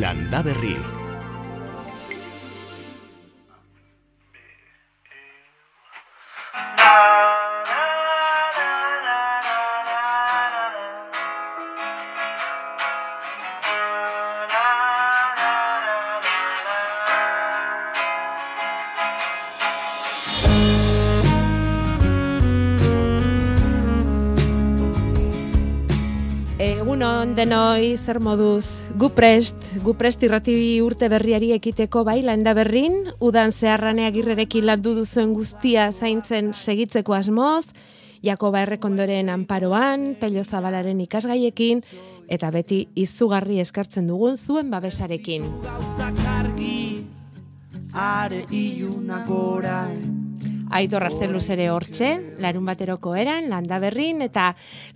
Landa denoi zer moduz gu prest, gu prest irratibi urte berriari ekiteko bai landa berrin, udan zeharrane agirrerekin landu duzuen guztia zaintzen segitzeko asmoz, Jakoba errekondoren anparoan, Pello Zabalaren ikasgaiekin, eta beti izugarri eskartzen dugun zuen babesarekin. Are iunak orain Aitor Arzeluz ere hortxe, larun bateroko eran, landa berrin, eta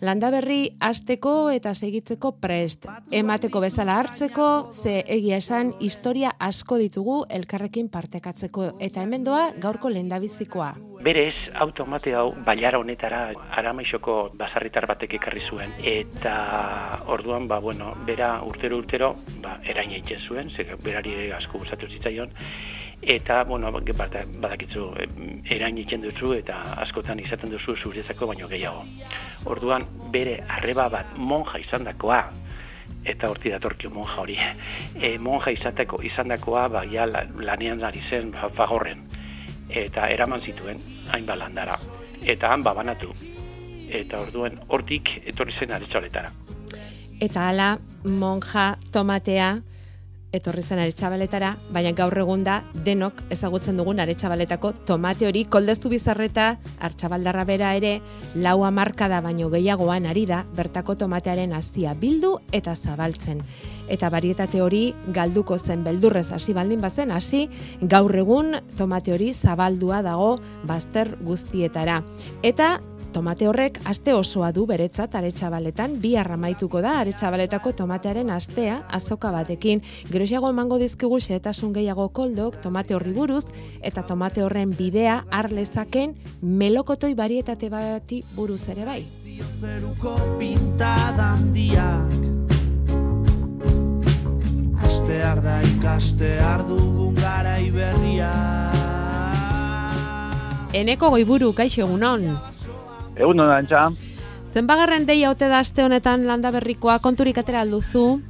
landa berri azteko eta segitzeko prest. Emateko bezala hartzeko, ze egia esan historia asko ditugu elkarrekin partekatzeko, eta hemen doa gaurko lendabizikoa. Berez, automate hau baiara honetara aramaixoko basarritar batek ekarri zuen. Eta orduan, ba, bueno, bera urtero urtero, ba, erain egiten zuen, ze berari asko gustatu zitzaion, eta bueno, badakitzu erain egiten duzu eta askotan izaten duzu zuretzako baino gehiago. Orduan bere arreba bat monja izandakoa eta horti datorkio monja hori. E, monja izateko izandakoa ba ja lanean ari zen fagorren eta eraman zituen hainbat landara eta han babanatu. Eta orduen hortik etorri zen aretsaletara. Eta hala monja tomatea etorri zen aretsabaletara, baina gaur egun da denok ezagutzen dugun aretsabaletako tomate hori koldeztu bizarreta hartxabaldarra bera ere lau da baino gehiagoan ari da bertako tomatearen azia bildu eta zabaltzen. Eta barietate hori galduko zen beldurrez hasi baldin bazen hasi gaur egun tomate hori zabaldua dago bazter guztietara. Eta tomate horrek aste osoa du beretzat aretxabaletan, bi arramaituko da aretxabaletako tomatearen astea azoka batekin. Geroxiago emango dizkigu xetasun gehiago koldok tomate horri buruz eta tomate horren bidea arlezaken melokotoi barietate bati buruz ere bai. Astear da ikastear dugun gara iberria Eneko goiburu, kaixo egunon. Egun hona antxa. Zenbagarren dei haute da aste honetan landa berrikoa konturik atera alduzu?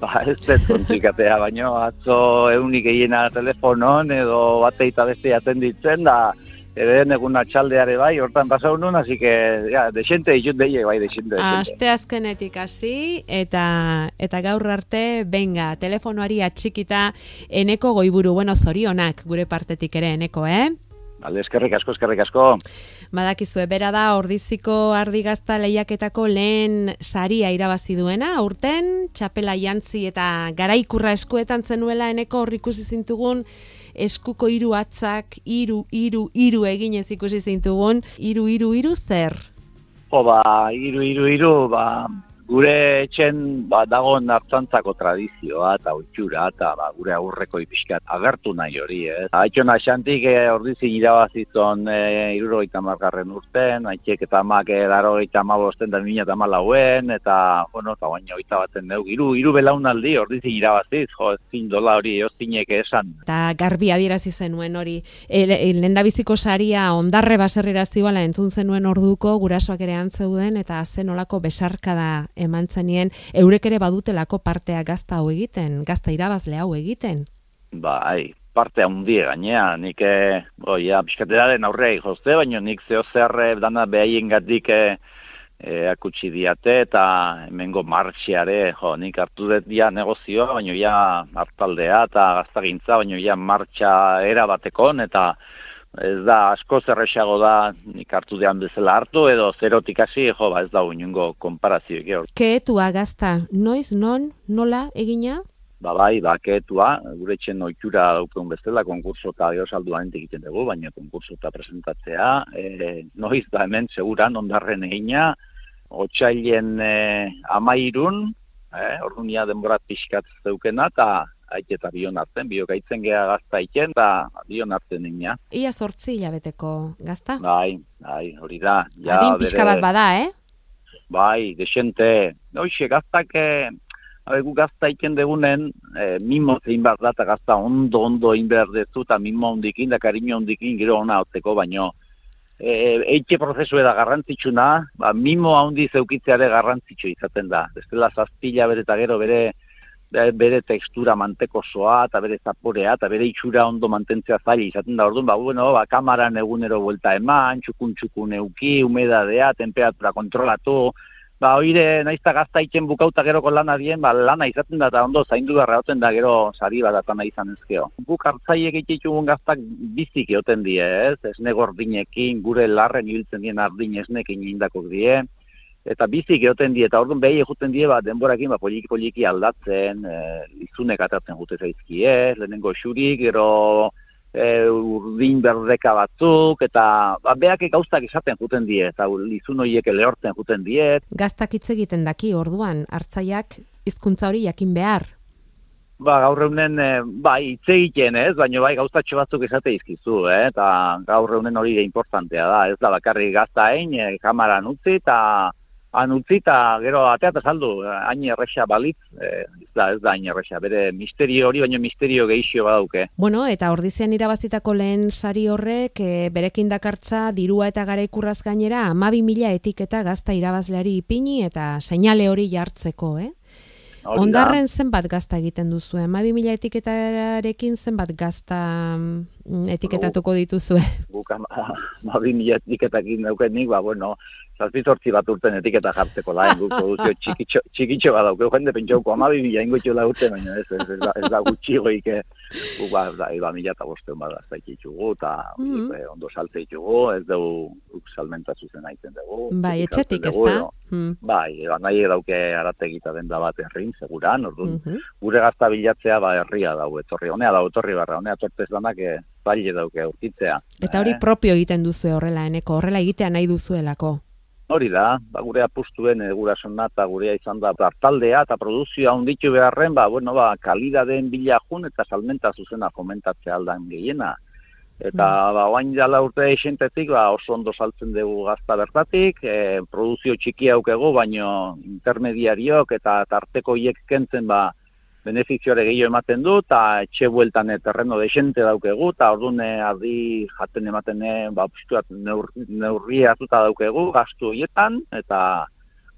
Ba, ez konturik atera, baino atzo egunik egiena telefonon edo bateita beste atenditzen da ere egun atxaldeare bai, hortan pasau nun, así que, ja, desente ditut deie, bai, desente. Aste azkenetik hasi eta eta gaur arte, benga, telefonoari atxikita eneko goiburu, bueno, zorionak gure partetik ere eneko, eh? Alde, eskerrik asko, eskerrik asko. Badakizu, bera da, ordiziko ardigazta lehiaketako lehen saria irabazi duena, aurten, txapela jantzi eta garaikurra eskuetan zenuela eneko horrikusi zintugun, eskuko hiru atzak, hiru hiru hiru egin ez ikusi zintugun, hiru hiru hiru zer? Jo, ba, hiru hiru hiru, ba, gure etxen ba, dago nartzantzako tradizioa eta utxura eta ba, gure aurreko ipiskat agertu nahi hori. Eh? Aitxon asantik e, eh, ordizin irabazizon e, eh, margarren urten, aitxek eta amak e, daro eta amabosten da mina eta malauen, eta, bueno, eta baina oita baten dugu, iru, iru belaunaldi ordizin irabaziz, jo, ezin dola hori, ozinek esan. Eta garbi adirazi zenuen hori, e, e, lendabiziko saria ondarre baserrira zibala entzun zenuen orduko, gurasoak ere antzeuden, eta zen olako besarkada eman zenien, eurek ere badutelako partea gazta hau egiten, gazta irabazle hau egiten? Bai, parte handie gainea, nik, eh, oi, ja, biskateraren aurre jozte, baina nik zeo zerre dana behaien gatik e, akutsi diate eta hemengo martxiare, jo, nik hartu dut dia negozioa, baina ja hartaldea eta gaztagintza, baina ja martxa erabatekon eta ez da asko zerrexago da nik hartu dean bezala hartu edo zerotik hasi jo ba ez da unungo konparazio ge hor. Keetua gazta, noiz non nola egina? Ba bai, ba keetua, gure etxen ohitura daukeun bezala konkurso ta gero egiten dugu, baina konkurso ta presentatzea, e, noiz da hemen seguran ondarren egina otsailen e, 13 eh, ordunia denbora pixkat zeukena, eta haite eta bion hartzen, bio gaitzen geha gazta iken, da bion hartzen ina. Ia sortzi hilabeteko gazta? Bai, bai, hori da. Ja, Adin pixka bat bada, eh? Bai, desente. Hoxe, gaztak, eh, Habe, gu gazta iken degunen, e, mimo zein behar da, gazta ondo, ondo egin behar dezu, eta mimo ondikin, da kariño ondikin, gero ona hotzeko, baino, e, eitxe prozesu da garrantzitsuna, ba, mimo handi zeukitzeare garrantzitsu izaten da. Bestela zazpila bere eta gero bere bere tekstura manteko soa, eta bere zaporea, eta bere itxura ondo mantentzea zaila izaten da. Orduan, ba, bueno, ba, kamaran egunero buelta eman, txukun txukun euki, humedadea, temperatura kontrolatu, ba, oire, naizta gazta itzen bukauta geroko lana dien, ba, lana izaten da, eta ondo zaindu garra da gero sari bat atana izan ezkeo. Buk hartzaiek itxitxugun gaztak bizik eoten die, ez? Esne gordinekin, gure larren ibiltzen dien ardin esnekin indako die, eta bizik eoten die, eta orduan behi eguten die, ba, denborakin, ba, poliki-poliki aldatzen, e, izunek atatzen jute zaizkie, lehenengo xurik, gero e, urdin berdeka batzuk, eta ba, beak gauztak esaten juten die, eta lizun horiek lehortzen juten die. Gaztak hitz egiten daki, orduan, hartzaiak hizkuntza hori jakin behar. Ba, gaur eunen, e, bai, hitz egiten ez, baina bai gauztatxo batzuk esate izkizu, eh? eta gaur eunen hori importantea da, ez da bakarri gazta egin, e, kamaran utzi, eta han utzi eta gero atea eta saldu, hain erresa balitz, e, ez da, ez da hain erresa, bere misterio hori, baina misterio gehixio badauke. Bueno, eta ordizian irabazitako lehen sari horrek, e, berekin dakartza, dirua eta gara ikurraz gainera, amabi mila etiketa gazta irabazleari ipini eta seinale hori jartzeko, eh? Ondarren zenbat gazta egiten duzu, amabi mila etiketarekin zenbat gazta mm, etiketatuko dituzue? Guk amabi mila etiketakin daukenik, ba, bueno, zazpizortzi bat urten etiketa jartzeko da, guk produzio txikitxo, txikitxo bat dauk, jende pentsauko amabi bila ingo txula urten, baina ez, ez, ez, ez da gutxi goik, guk ba, da, iba mila eta bosteun bat gazta itxugu, eta mm -hmm. ondo salte itxugu, ez dugu salmenta zuzen aiten dugu. Bai, etxetik ez da? Mm. Bai, ba, nahi dauke arategita den da bat herrin, seguran, orduan, mm gure gazta bilatzea ba herria dau, etorri, honea da, etorri barra, honea tortez danak, e, baile dauke aurkitzea. Eta hori eh? propio egiten duzu horrela, eneko, horrela egitea nahi duzuelako. Hori da, ba, gure apustuen e, gura eta gurea izan da hartaldea eta produzioa onditu beharren, ba, bueno, ba, kalidadeen bilajun eta salmenta zuzena komentatzea aldan gehiena. Eta mm. ba, oain jala urte esentetik, ba, oso ondo saltzen dugu gazta bertatik, e, produzio txiki haukego, baino intermediariok eta tarteko hiek kentzen, ba, benefizioare gehiago ematen du, eta etxe bueltan terreno desente daukegu, eta orduan e, ardi jaten ematen e, ba, neurria hartuta daukegu, gastu horietan, eta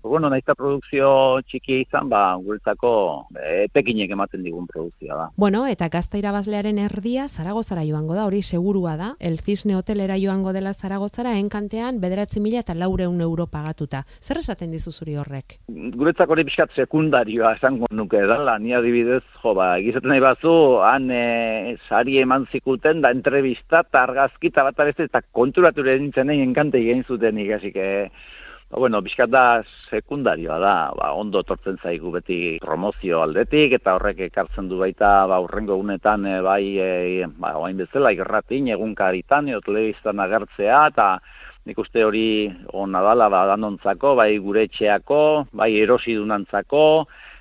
bueno, naizta produkzio txiki izan, ba, guretzako etekinek ematen digun produkzioa da. Bueno, eta gazta irabazlearen erdia Zaragozara joango da, hori segurua da. El Cisne Hotelera joango dela Zaragozara, enkantean, bederatzi mila eta laureun euro pagatuta. Zer esaten dizu zuri horrek? Guretzako hori pixkat sekundarioa esango nuke dala, ni adibidez, jo, ba, egizaten nahi bazu, han e, sari eman zikuten, da entrevista, eta argazkita bat abeste, eta konturatu nintzen egin enkante egin zuten ikasik, Ba, bueno, bizkat da sekundarioa da, ba, ondo tortzen zaigu beti promozio aldetik, eta horrek ekartzen du baita, ba, urrengo egunetan, e, bai, e, ba, oain bezala, ikerratin, egunkaritan, edo telebiztan agertzea, eta nik uste hori ona dala, ba, danontzako, bai gure etxeako, bai erosi dunantzako,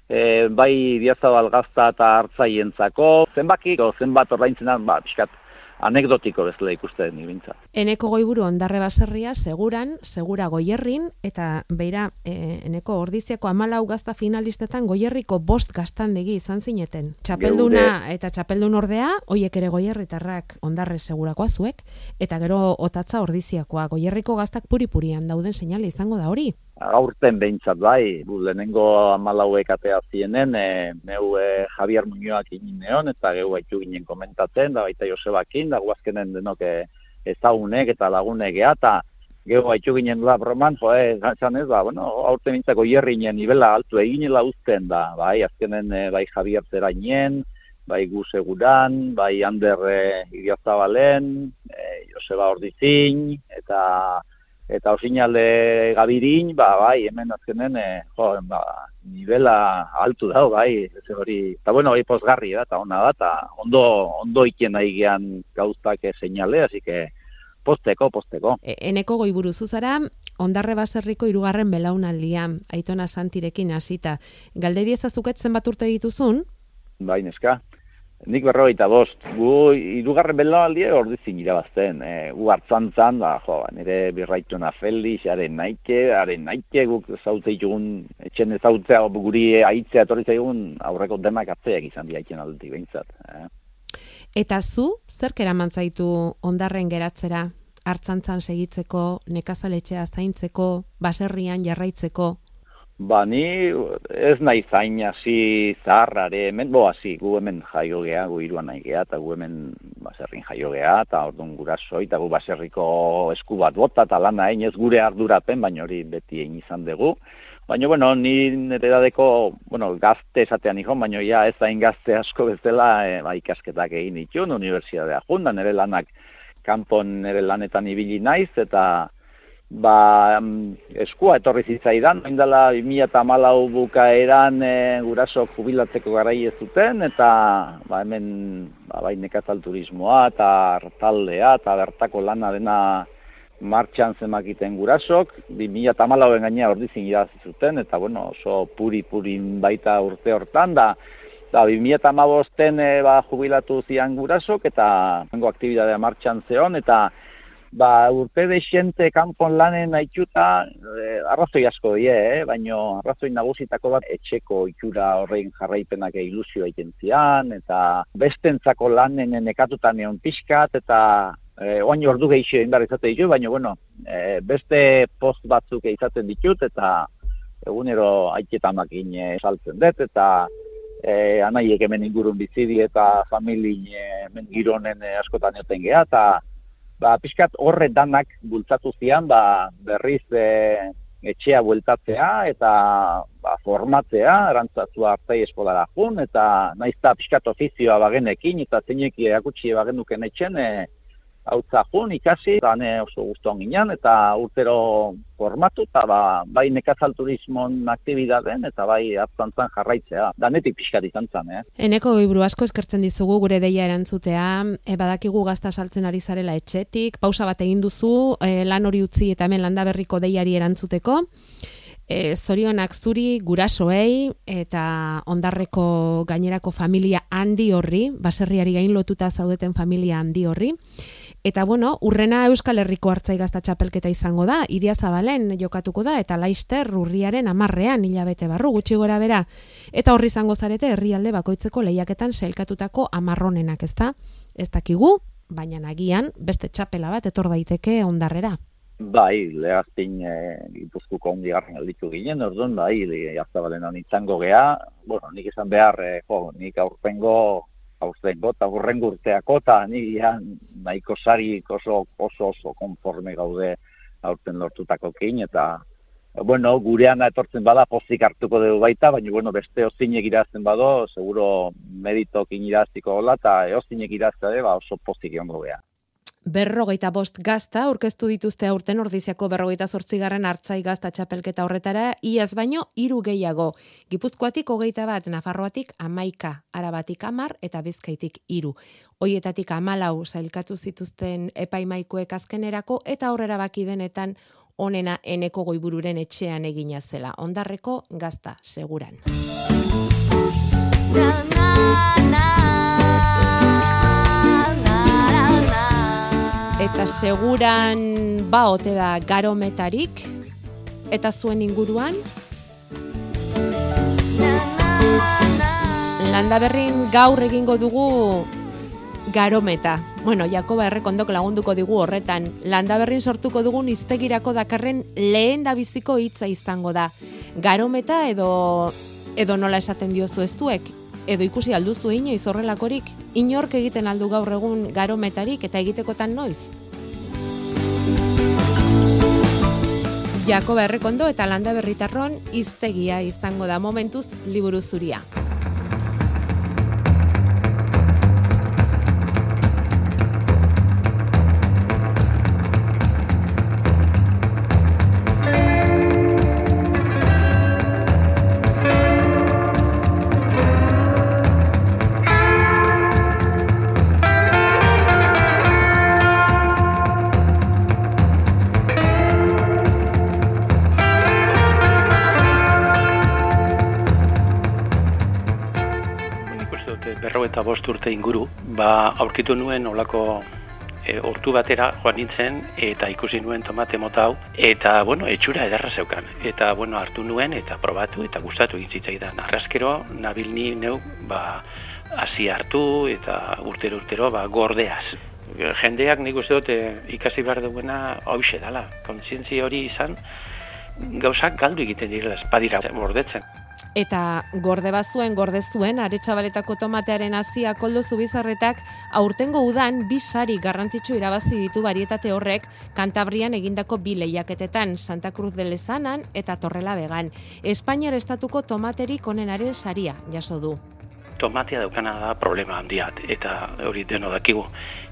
e, bai diazabal gazta eta hartzaientzako, zenbakik, zenbat ordaintzen ba, bizkat, anekdotiko bezala ikusten ni bintza. Eneko goiburu ondarre baserria seguran, segura goierrin eta beira e, eneko ordiziako 14 gazta finalistetan goierriko bost gaztandegi izan zineten. Txapelduna eta txapeldun ordea hoiek ere goierritarrak ondarre segurakoa zuek eta gero otatza ordiziakoa goierriko gaztak puri-purian dauden seinale izango da hori aurten behintzat bai, bu, lehenengo amalauek atea zienen, e, meu e, Javier Muñoak inin neon, eta gehu haitu ginen komentatzen, da baita Josebakin, da guazkenen denok e, ezagunek eta lagunek ea, eta gehu haitu ginen da broman, jo, e, ez, ba, bueno, aurten behintzako hierri nien nivela altu eginela uzten da, bai, azkenen e, bai Javier zera inen, bai gu seguran, bai Ander e, Idiazabalen, e, Joseba Ordizin, eta eta osinalde gabirin, ba, bai, hemen azkenen, e, jo, ba, nivela altu dago, bai, ez hori, eta bueno, hori posgarri da, eta ona da, eta ondo, ondo iken nahi gehan gauztak seinale, así que, posteko, posteko. E, eneko goi buruzu zara, ondarre baserriko irugarren belaunaldia, aitona santirekin hasita. Galde diezazuket zenbat urte dituzun? Bai, neska. Nik berrogeita bost, gu irugarren belalaldi ordizin irabazten, e, gu hartzan zan, ba, jo, ba, nire birraituna Felix, are naike, are naike, guk zaute ikugun, etxen ezautzea, guri aitzea etorri zaigun, aurreko denak atzeak izan diaiten aldetik behintzat. Eh? Eta zu, zer eraman zaitu ondarren geratzera, hartzantzan segitzeko, nekazaletxea zaintzeko, baserrian jarraitzeko, Ba, ni ez nahi zain hasi zaharrare, hemen, bo, hasi, gu hemen jaio geha, gu iruan nahi geha, eta gu hemen baserrin jaio geha, eta orduan gurasoi, eta gu baserriko esku bat bota, eta lan nahi, ez gure ardurapen, baina hori beti egin izan dugu. Baina, bueno, ni nire dadeko, bueno, gazte esatean ikon, baina ja ez zain gazte asko bezala, e, ba, ikasketak egin itxun, universidadea junda, nire lanak kanpon nire lanetan ibili naiz, eta ba, eskua etorri zitzaidan, hain dela 2008 bukaeran e, guraso jubilatzeko garai ez zuten, eta ba, hemen ba, bai nekatal turismoa eta hartaldea eta bertako lana dena martxan zemakiten gurasok, 2008en gainea ordizin irazi zuten, eta bueno, oso puri-purin baita urte hortan, da, da 2008en e, ba, jubilatu zian gurasok, eta nengo aktibidadea martxan zeon, eta ba, urte de xente kanpon lanen aitxuta, eh, arrazoi asko die, eh? baina arrazoi nagusitako bat etxeko ikura horrein jarraipenak ilusio egiten zian, eta bestentzako lanen nekatutan egon pixkat, eta eh, oain ordu gehixio egin izate ditu, baina bueno, eh, beste post batzuk izaten ditut, eta egunero aiketamakin eh, saltzen dut, eta eh, anaiek hemen ingurun bizidi eta familin eh, hemen gironen eh, askotan eoten geha, eta ba, pixkat horre danak bultzatu zian, ba, berriz e, etxea bueltatzea eta ba, formatzea, erantzatua hartzai eskolara jun, eta naizta pixkat ofizioa bagenekin, eta zeinek erakutsi bagenuken etxen, e, hau jun ikasi, eta ne oso guztuan ginen, eta urtero formatu, eta ba, bai nekazal turismon aktibidaden, eta bai hartzantzan jarraitzea. Danetik pixkat izan zen, eh? Eneko ibru asko eskertzen dizugu gure deia erantzutea, e, badakigu gazta saltzen ari zarela etxetik, pausa bat egin duzu, e, lan hori utzi eta hemen landa berriko deiari erantzuteko. E, zorionak zuri gurasoei eta ondarreko gainerako familia handi horri, baserriari gain lotuta zaudeten familia handi horri. Eta bueno, urrena Euskal Herriko hartzai gazta txapelketa izango da, iria zabalen jokatuko da, eta laister urriaren amarrean hilabete barru gutxi gora bera. Eta horri izango zarete herrialde bakoitzeko lehiaketan sailkatutako amarronenak, ezta? Ez dakigu, baina nagian beste txapela bat etor daiteke ondarrera. Bai, lehaztin e, gipuzkuko ondi garren alditu ginen, orduan, bai, jaztabalen izango gea, bueno, nik izan behar, e, jo, nik aurtengo hauzen gota horren gurteako eta ni nahiko sari oso, oso oso konforme gaude aurten lortutako kein eta bueno, gurean etortzen bada pozik hartuko dugu baita, baina bueno, beste ozinek irazten bado, seguro meditok iraztiko hola eta ozinek irazte ba, oso pozik egon gobea berrogeita bost gazta aurkeztu dituzte aurten ordiziako berrogeita zortzigarren hartzai gazta txapelketa horretara, iaz baino hiru gehiago. Gipuzkoatik hogeita bat, Nafarroatik amaika, arabatik amar eta bizkaitik hiru. Hoietatik amalau zailkatu zituzten epaimaikoek azkenerako eta aurrera baki denetan onena eneko goibururen etxean egina zela. Ondarreko gazta, seguran. eta seguran ba ote da garometarik eta zuen inguruan Landa berrin gaur egingo dugu garometa. Bueno, Jakoba errekondok lagunduko digu horretan. Landa berrin sortuko dugun iztegirako dakarren lehen da biziko hitza izango da. Garometa edo edo nola esaten diozu ez duek, edo ikusi alduzu inoiz horrelakorik, inork egiten aldu gaur egun garometarik eta egitekotan noiz? Jakoba Errekondo eta Landa Berritarron iztegia izango da momentuz liburu zuria. Bost urte inguru, ba aurkitu nuen olako e, ortu batera joan nintzen eta ikusi nuen tomate mota hau eta bueno, etxura ederra zeukan eta bueno, hartu nuen eta probatu eta gustatu egin zitzaidan. Arraskero nabil ni neu ba hasi hartu eta urtero urtero ba gordeaz. Jendeak nik uste dut e, ikasi behar duena hause dela. Kontzientzia hori izan gauzak galdu egiten direla espadira gordetzen. Eta gorde bazuen, gorde zuen, aretsabaletako tomatearen hasia koldo zubizarretak, aurtengo udan bi sari garrantzitsu irabazi ditu barietate horrek Kantabrian egindako bi lehiaketetan, Santa Cruz de Lezanan eta Torrela Began. Espainiar estatuko tomaterik onenaren saria jaso du. Tomatea daukana da problema handiat, eta hori deno dakigu.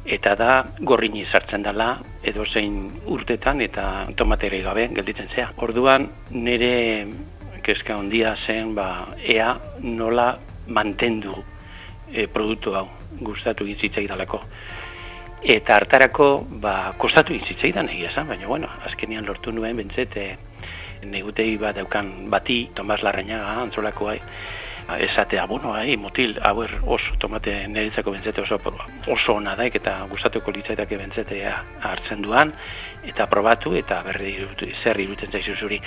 Eta da gorrini sartzen dela edo zein urtetan eta tomatere gabe gelditzen zea. Orduan nire kezka handia zen ba, ea nola mantendu e, produktu hau gustatu dalako. Eta hartarako ba, kostatu egin zitzaidan egia zen, baina bueno, azkenian lortu nuen bentzete negutei bat daukan bati, Tomas Larrañaga, antzolako hai, esatea, bueno, hai, motil, hau er, oso tomate niretzako bentzete oso, oso ona daik eta gustatuko litzaitake bentzetea hartzen duan, eta probatu eta berri zer iruten zaizu zuri.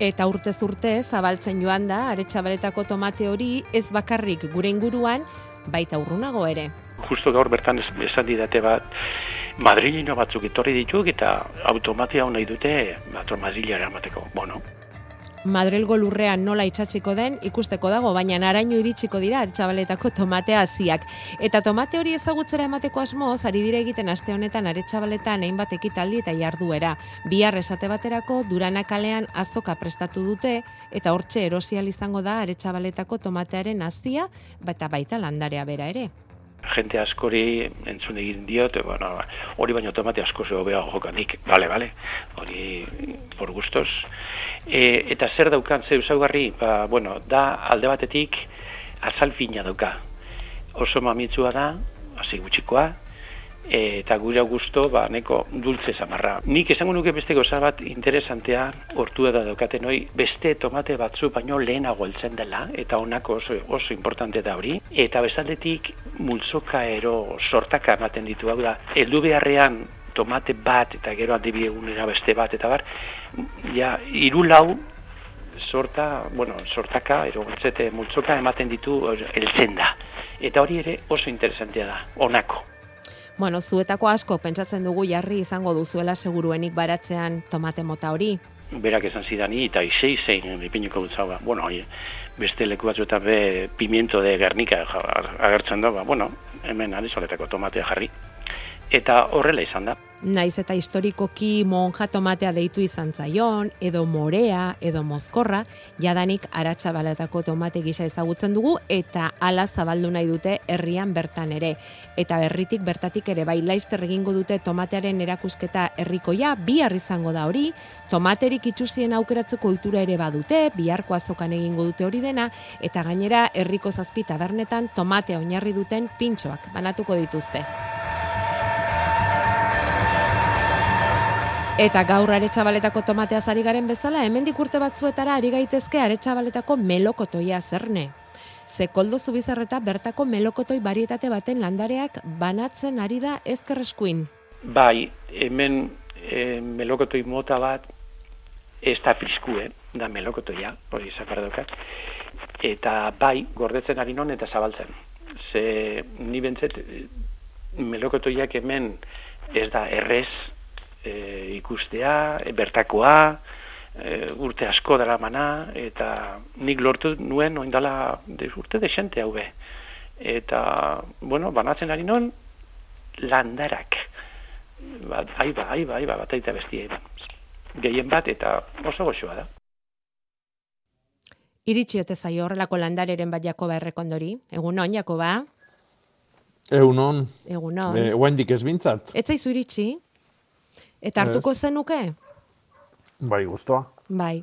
Eta urtez urte zabaltzen joan da aretsabaletako tomate hori ez bakarrik gure inguruan baita urrunago ere. Justo gaur bertan esan didate bat Madrilino batzuk etorri dituk eta automatia hona dute bat Madrilera eramateko. Bueno, Madrilgo lurrean nola itxatziko den ikusteko dago, baina naraino iritsiko dira aretsabaletako tomatea haziak. Eta tomate hori ezagutzera emateko asmo, ari dire egiten aste honetan aretxabaletan hainbat ekitaldi eta jarduera. Bihar esate baterako Durana kalean azoka prestatu dute eta hortxe erosial izango da aretsabaletako tomatearen hazia, eta baita landarea bera ere jente askori entzun egin diot, bueno, hori baino tomate asko zego beha jokanik, bale, bale, hori por gustos. E, eta zer daukan, zer usaugarri, ba, bueno, da alde batetik azalfina dauka. Oso mamitsua da, hasi gutxikoa, eta gure gusto ba neko dulce samarra. Nik esango nuke beste goza bat interesantea hortu da daukaten hoi beste tomate batzu baino lehenago heltzen dela eta honako oso oso importante da hori eta bestaldetik multzoka ero sortaka ematen ditu hau da heldu beharrean tomate bat eta gero handi beste bat eta bar ja hiru lau sorta, bueno, sortaka, ero multzoka ematen ditu heltzen da. Eta hori ere oso interesantea da, onako. Bueno, zuetako asko pentsatzen dugu jarri izango duzuela seguruenik baratzean tomate mota hori. Berak esan zidani eta isei zein ipiniko dutzaua. Bueno, oie, beste leku batzuetan be pimiento de Gernika agertzen da, ba, bueno, hemen arizoletako tomatea jarri eta horrela izan da. Naiz eta historikoki monja tomatea deitu izan zaion, edo morea, edo mozkorra, jadanik aratsabaletako tomate gisa ezagutzen dugu, eta ala zabaldu nahi dute herrian bertan ere. Eta berritik bertatik ere bai laizter egingo dute tomatearen erakusketa herrikoia, bihar izango da hori, tomaterik itxusien aukeratzeko ohitura ere badute, biharko azokan egingo dute hori dena, eta gainera herriko zazpi tabernetan tomatea oinarri duten pintxoak banatuko dituzte. Eta gaur aretsabaletako tomatea zari garen bezala, hemendik urte batzuetara ari gaitezke aretsabaletako melokotoia zerne. Zekoldo zubizarreta bertako melokotoi barietate baten landareak banatzen ari da ezkerreskuin. Bai, hemen e, melokotoi mota bat ez da friskue, da melokotoia, hori zakardokat. Eta bai, gordetzen ari non eta zabaltzen. Ze ni bentzet melokotoiak hemen ez da errez e, ikustea, e, bertakoa, e, urte asko dela mana, eta nik lortu nuen oindala de, urte desente hau be. Eta, bueno, banatzen ari non, landarak. Ba, aiba, aiba, aiba, bat aita bestia aiba. Gehien bat, eta oso goxoa da. Iritsi ote zaio horrelako landareren bat Jakoba errekondori. Egun on, Jakoba? Egun on. Egun on. E, ez bintzat. Ez zaizu iritsi? Eta hartuko zenuke? Bai, guztua. Bai.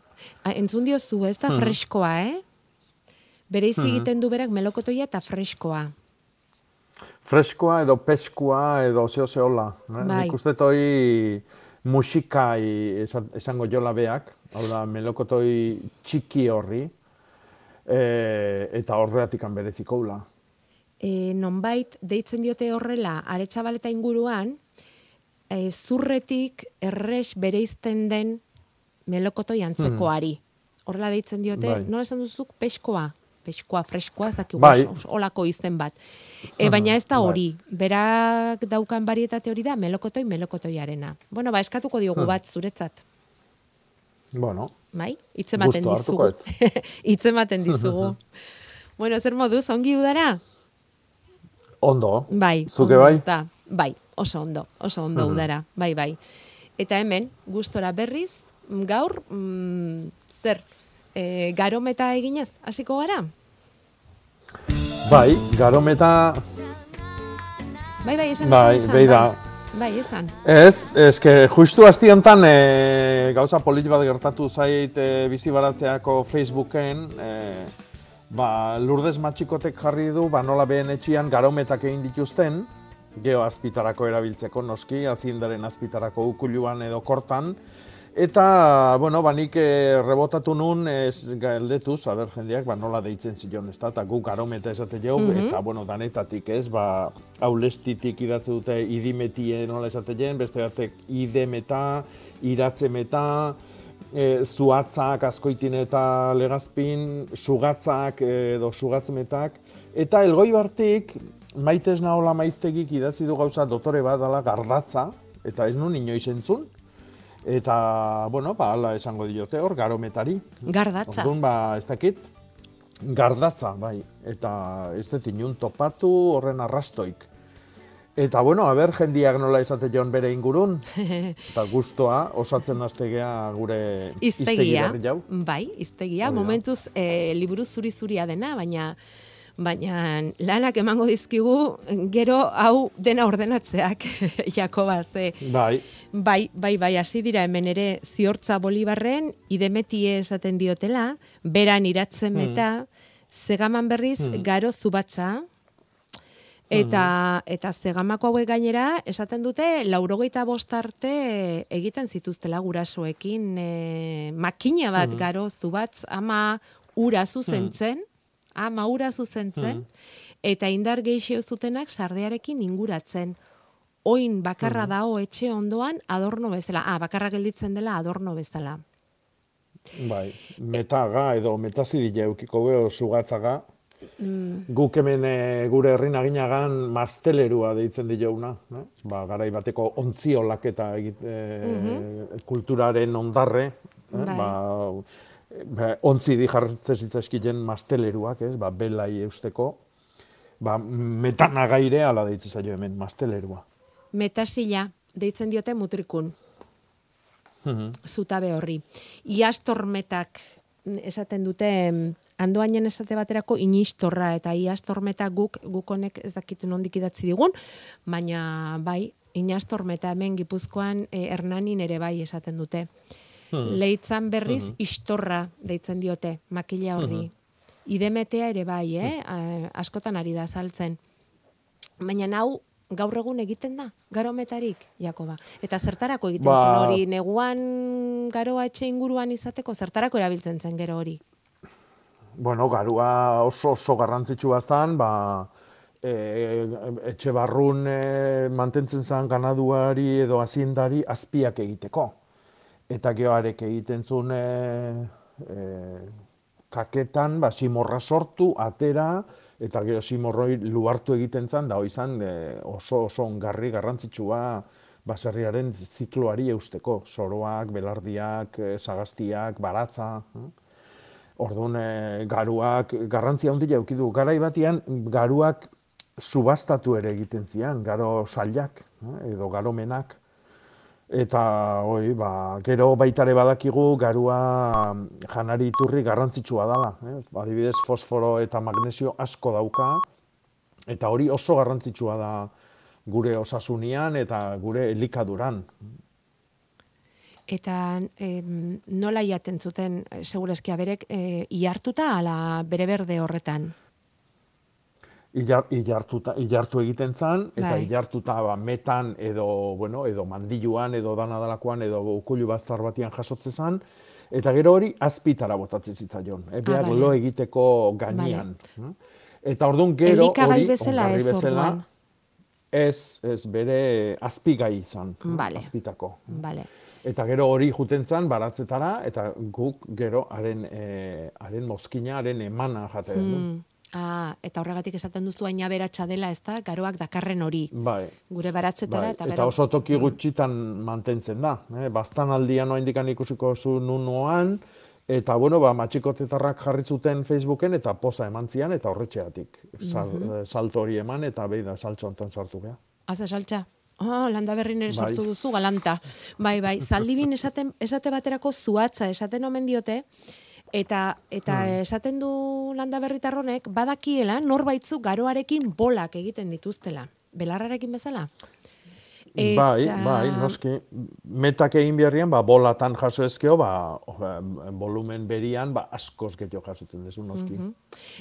Entzun diozu, ez da hmm. freskoa, eh? Bere hmm. egiten du berak melokotoia eta freskoa. Freskoa edo peskoa edo zeo zeola. Eh? Bai. Nik uste toi musikai esango jola beak, hau da, melokotoi txiki horri, e, eta horreatik bereziko ula. e, nonbait deitzen diote horrela aretsabaleta inguruan e, zurretik erres bereizten den melokoto jantzekoari. Hmm. Horrela deitzen diote, bai. nola esan duzuk, peskoa, peskoa, freskoa, ez dakik bai. olako izen bat. E, baina ez da bai. hori, berak daukan barietate hori da, melokotoi, melokotoiarena. Bueno, ba, eskatuko diogu hmm. bat zuretzat. Bueno. Bai, itzematen dizugu. itzematen dizugu. bueno, zer moduz, ongi udara? Ondo. Bai. Zuke bai? Bai, oso ondo, oso ondo uh udara, bai, bai. Eta hemen, gustora berriz, gaur, mm, zer, e, garometa eginez, hasiko gara? Bai, garometa... Bai, bai, esan, bai, esan, bai, bai, bai, esan. Ez, que justu asti hontan e, gauza polit bat gertatu zait e, bizi baratzeako Facebooken, e, ba, lurdez matxikotek jarri du, ba, nola behen etxian garometak egin dituzten, geho azpitarako erabiltzeko noski, azindaren azpitarako ukuluan edo kortan, Eta, bueno, ba, nik eh, rebotatu nun, ez galdetuz, aber, jendeak, ba, nola deitzen zion, ez da, eta guk arometa esate jau, mhm. eta, bueno, danetatik, ez, ba, aulestitik idatze dute idimetie nola esate jen, beste batek idemeta, iratzemeta, e, zuatzak, askoitin eta legazpin, sugatzak edo sugatzmetak, eta elgoi bartik, maitez nahola maiztegik idatzi du gauza dotore bat dala gardatza, eta ez nun inoiz entzun, Eta, bueno, ba, ala esango diote hor, garometari. Gardatza. Orduan, ba, ez dakit, gardatza, bai. Eta ez dut inun topatu horren arrastoik. Eta, bueno, haber, jendiak nola esate joan bere ingurun. Eta guztoa, osatzen aztegea gure iztegia. jau. Bai, iztegia. Momentuz, e, liburu zuri-zuria dena, baina baina lanak emango dizkigu gero hau dena ordenatzeak Jakoba ze bai bai bai bai hasi dira hemen ere ziortza Bolibarren idemetie esaten diotela beran iratzen hmm. meta zegaman berriz hmm. garo zubatza eta hmm. eta zegamako hauek gainera esaten dute 85 arte egiten zituztela gurasoekin e, makina bat hmm. garo zubatz ama ura zuzentzen ama ura zuzentzen, hmm. eta indar geixio zutenak sardearekin inguratzen. Oin bakarra hmm. dao etxe ondoan adorno bezala. Ah, bakarra gelditzen dela adorno bezala. Bai, metaga edo metaziri eukiko beho sugatzaga. Mm. Guk hemen e, gure herrin aginagan mastelerua deitzen di jauna. Eh? Ba, garai bateko ontziolak eta egite, mm kulturaren ondarre. Eh? Bai. Ba, ba, ontzi di jartzen zitzaizkien masteleruak, ez, ba, belai eusteko, ba, metana gaire ala deitzen zaio hemen, mastelerua. Metasila, deitzen diote mutrikun. Mhm. Zutabe horri. Iastormetak esaten dute andoainen esate baterako inistorra eta iastormetak guk guk honek ez dakitu nondik idatzi digun, baina bai, inastormeta hemen Gipuzkoan e, Hernanin ere bai esaten dute. Hmm. Leitzan berriz hmm. istorra deitzen diote makila horri. Hmm. Idemetea ere bai, eh? Hmm. askotan ari da saltzen. Baina hau gaur egun egiten da, garometarik, Jakoba. Eta zertarako egiten ba... zen hori, neguan garoa etxe inguruan izateko, zertarako erabiltzen zen gero hori? Bueno, garua oso oso garrantzitsua zen, ba, e, etxe barrun e, mantentzen zen ganaduari edo azindari azpiak egiteko eta geoarek egiten zuen e, e, kaketan, ba, simorra sortu, atera, eta gero simorroi luartu egiten zen, da izan e, oso oso ongarri garrantzitsua baserriaren zikloari eusteko, soroak, belardiak, sagaztiak, baratza. Orduan, e, garuak garrantzia handia eukidu. Garai batian, garuak subastatu ere egiten zian, garo sailak, edo garomenak. Eta hoi, ba, gero baitare badakigu garua janari iturri garrantzitsua dela. Eh? Adibidez, fosforo eta magnesio asko dauka, eta hori oso garrantzitsua da gure osasunian eta gure elikaduran. Eta eh, nola iaten zuten, segurezkia berek, eh, iartuta ala bere berde horretan? Ilartu egiten zan, eta bai. ilartuta ba, metan edo, bueno, edo mandiluan, edo danadalakoan, edo ukulu baztar batian jasotze zan, eta gero hori azpitara botatzen zitzaion, e, behar lo egiteko gainean. Hm? Eta orduan gero hori bezala ez bezala. Ez, ez bere azpigai izan, Vale. azpitako. Vale. Eta gero hori juten zan baratzetara, eta guk gero haren, e, haren mozkina, haren emana jate du. Mm. Ah, eta horregatik esaten duzu aina beratxa dela, ez da, garoak dakarren hori. Bai. Gure baratzetara, Bai, eta eta gero... oso toki gutxitan mantentzen da. Eh? Bastan aldian indikan ikusiko zu nunuan, eta bueno, ba, matxikotetarrak jarri zuten Facebooken, eta poza eman zian, eta horretxeatik sal, Mhm. eh, salto hori eman, eta behi da saltxo hontan sartu geha. Haze saltza. Oh, landa berri nire Bai. sortu duzu, galanta. Bai, bai, zaldibin esaten, esate baterako zuatza esaten omen diote, eta eta Hmm. esaten du landa berritarronek, badakiela norbaitzu garoarekin bolak egiten dituztela. Belarrarekin bezala? Bai, bai, noski, metak egin beharrian, ba, bolatan jaso ezkeo, ba, volumen berian, ba, askoz gehiago jasotzen dezu, noski. Mhm.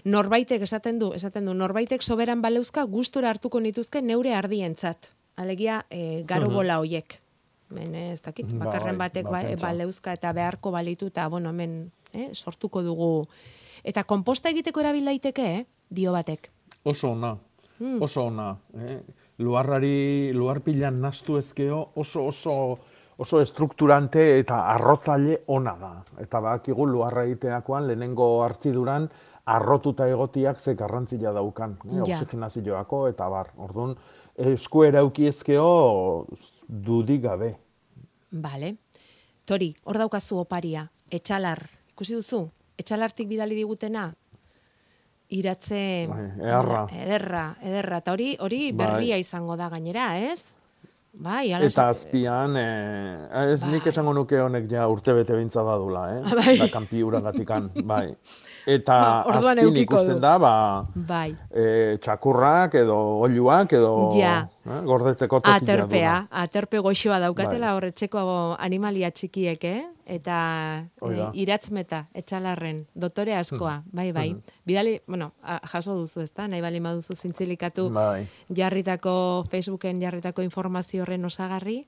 Norbaitek esaten du, esaten du, norbaitek soberan baleuzka gustura hartuko nituzke neure ardientzat. Alegia, e, garo bola hoiek. Men, eh, ez dakit, Bai, bakarren batek ba, ba, baleuzka eta beharko balitu eta, bueno, hemen eh, sortuko dugu. Eta konposta egiteko erabil daiteke, eh? dio batek. Oso ona, Hmm. oso ona. Eh? Luarrari, luar pilan nastu ezkeo oso, oso, oso estrukturante eta arrotzaile ona da. Eta badakigu luarra egiteakoan lehenengo hartziduran arrotuta egotiak ze garrantzia daukan. Eh? Ja. Oxigenazioako eta bar. Orduan, esku erauki ezkeo dudik gabe. Bale. Tori, hor daukazu oparia, etxalar. Ikusi duzu? Etxalartik bidali digutena? Iratze... Bai, eharra. Ederra, ederra. Eta hori, hori Bai. berria izango da gainera, ez? Bai, ala Eta azpian, eh, ez nik Bai. esango nuke honek ja urte bintza badula, eh? Bai. Da kanpiura gatikan, bai. Eta Ba, orduan azpin ikusten du. da, ba, Bai. e, txakurrak edo oiluak edo Ja. eh, gordetzeko tokia Aterpea, aterpe goxoa daukatela Bai. horretxeko animalia txikiek, eh? Eta eh, iratzmeta, etxalarren, dotore askoa, Hmm. bai, bai. Bidali, bueno, a- jaso duzu, ezta? Nahi bali maduzu zintzilikatu Bai. jarritako, Facebooken jarritako informazio horren osagarri.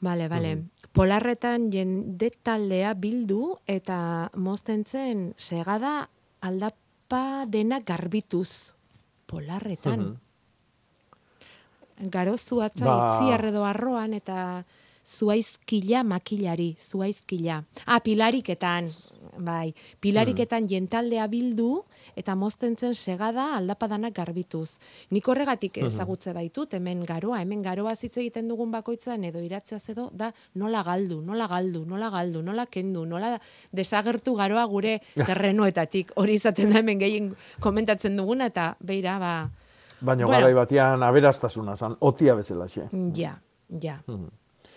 Bale, bale. Hmm. Polarretan jende taldea bildu eta mozten zen segada aldapa dena garbituz. Polarretan. Mhm. Garo zuatza Ba- itziar edo arroan eta zuaizkila makilari, zuaizkila. Ah, pilariketan, bai, pilariketan Hmm. jentaldea bildu eta mozten zen segada aldapadanak garbituz. Nik horregatik Hmm. ezagutze baitut, hemen garoa, hemen garoa hitz egiten dugun bakoitzan edo iratzeaz edo, da nola galdu, nola galdu, nola galdu, nola kendu, nola desagertu garoa gure terrenoetatik. Hori izaten da hemen gehien komentatzen duguna eta beira, ba, Baina Bueno. garai batean aberastasuna zan, otia bezalaxe. Ja, ja. Mhm.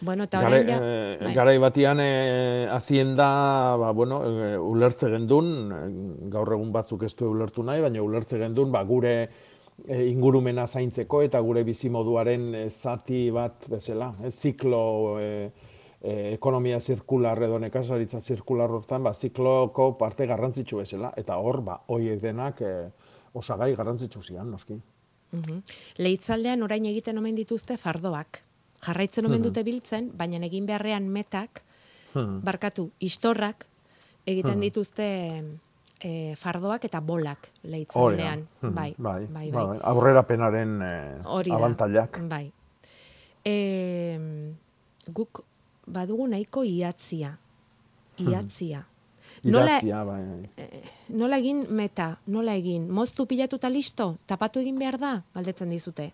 Bueno, eta orain ja... eh, bai. garai batean eh, hazienda, ba, bueno, eh, ulertze gendun, eh, gaur egun batzuk ez du ulertu nahi, baina ulertze gendun, ba, gure eh, ingurumena zaintzeko eta gure bizimoduaren eh, zati bat bezala, eh, ziklo eh, eh, ekonomia zirkular edo nekazaritza zirkular hortan, ba, zikloko parte garrantzitsu bezala, eta hor, ba, hoiek denak eh, osagai garrantzitsu zian, noski. Mhm. Leitzaldean orain egiten omen dituzte fardoak. Jarraitzen omen dute biltzen, baina egin beharrean metak, Hmm. barkatu, istorrak, egiten dituzte e, fardoak eta bolak da. leitzaldean. Mhm, Bai, bai, bai. bai. Aurrerapenaren eh, Hori da. abantailak. Bai. E, guk badugu nahiko ihatzia. Ihatzia. Nola, Idatzia, bai. nola egin meta, nola egin? Moztu pilatu eta listo? Tapatu egin behar da? Galdetzen dizute.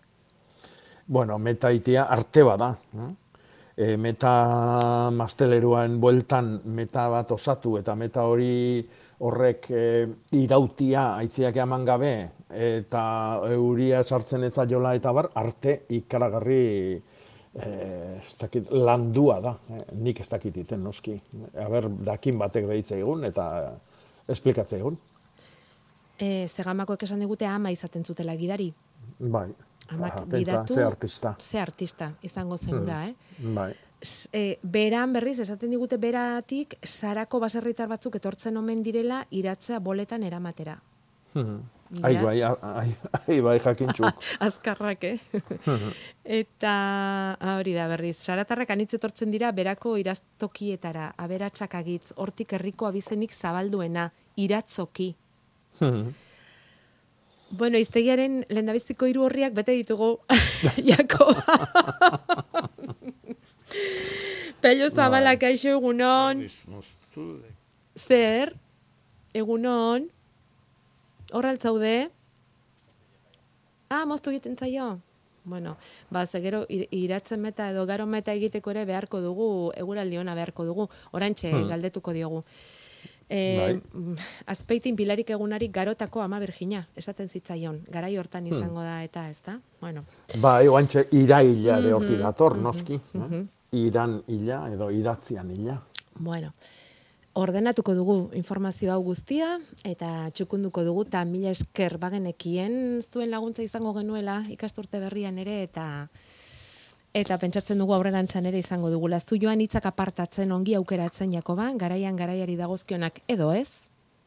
Bueno, meta itea arte bada. eh? E, meta masteleruan bueltan meta bat osatu eta meta hori horrek e, irautia aitziak eman gabe eta euria sartzen ez zaiola eta bar, arte ikaragarri e, ez dakit, landua da. Eh, nik ez dakit iten noski. Aber, dakin batek behitze egun eta esplikatze egun. E, zegamakoek esan digute ama izaten zutela gidari. Bai. Amak Ah, pentsa, gidatu... ze artista. Ze artista izango zenura, eh? Bai. E, beran berriz, esaten digute beratik, sarako baserritar batzuk etortzen omen direla iratzea boletan eramatera. Ai, bai, ai, ai, bai, jakintxuk. Azkarrak, eh? Eta ah, hori da berriz, saratarrak anitz etortzen dira berako iraztokietara, aberatsak agitz, hortik herriko abizenik zabalduena, iratzoki. Bueno, iztegiaren lehendabiziko hiru horriak bete ditugu, Jako. Pello zabala, kaixo egunon. Zer? Egunon. Horra altzaude? Ah, moztu egiten zaio? Bueno, ba, ze gero ir- iratzen meta edo garo meta egiteko ere beharko dugu, eguraldi ona beharko dugu, orantxe Hmm. galdetuko diogu. E, azpeitin pilarik egunari garotako ama bergina, esaten zitzaion, garai hortan Hmm. izango da eta ez da? Bueno, Ba, oantxe iraila ere Mhm, hortik dator, noski. eh? mhm. Iran ila edo idatzian ila. Bueno, ordenatuko dugu informazio hau guztia eta txukunduko dugu eta mila esker bagenekien zuen laguntza izango genuela ikasturte berrian ere eta eta pentsatzen dugu aurrerantzan ere izango dugu. Laztu joan hitzak apartatzen ongi aukeratzen Jakoba, garaian garaiari dagozkionak edo ez,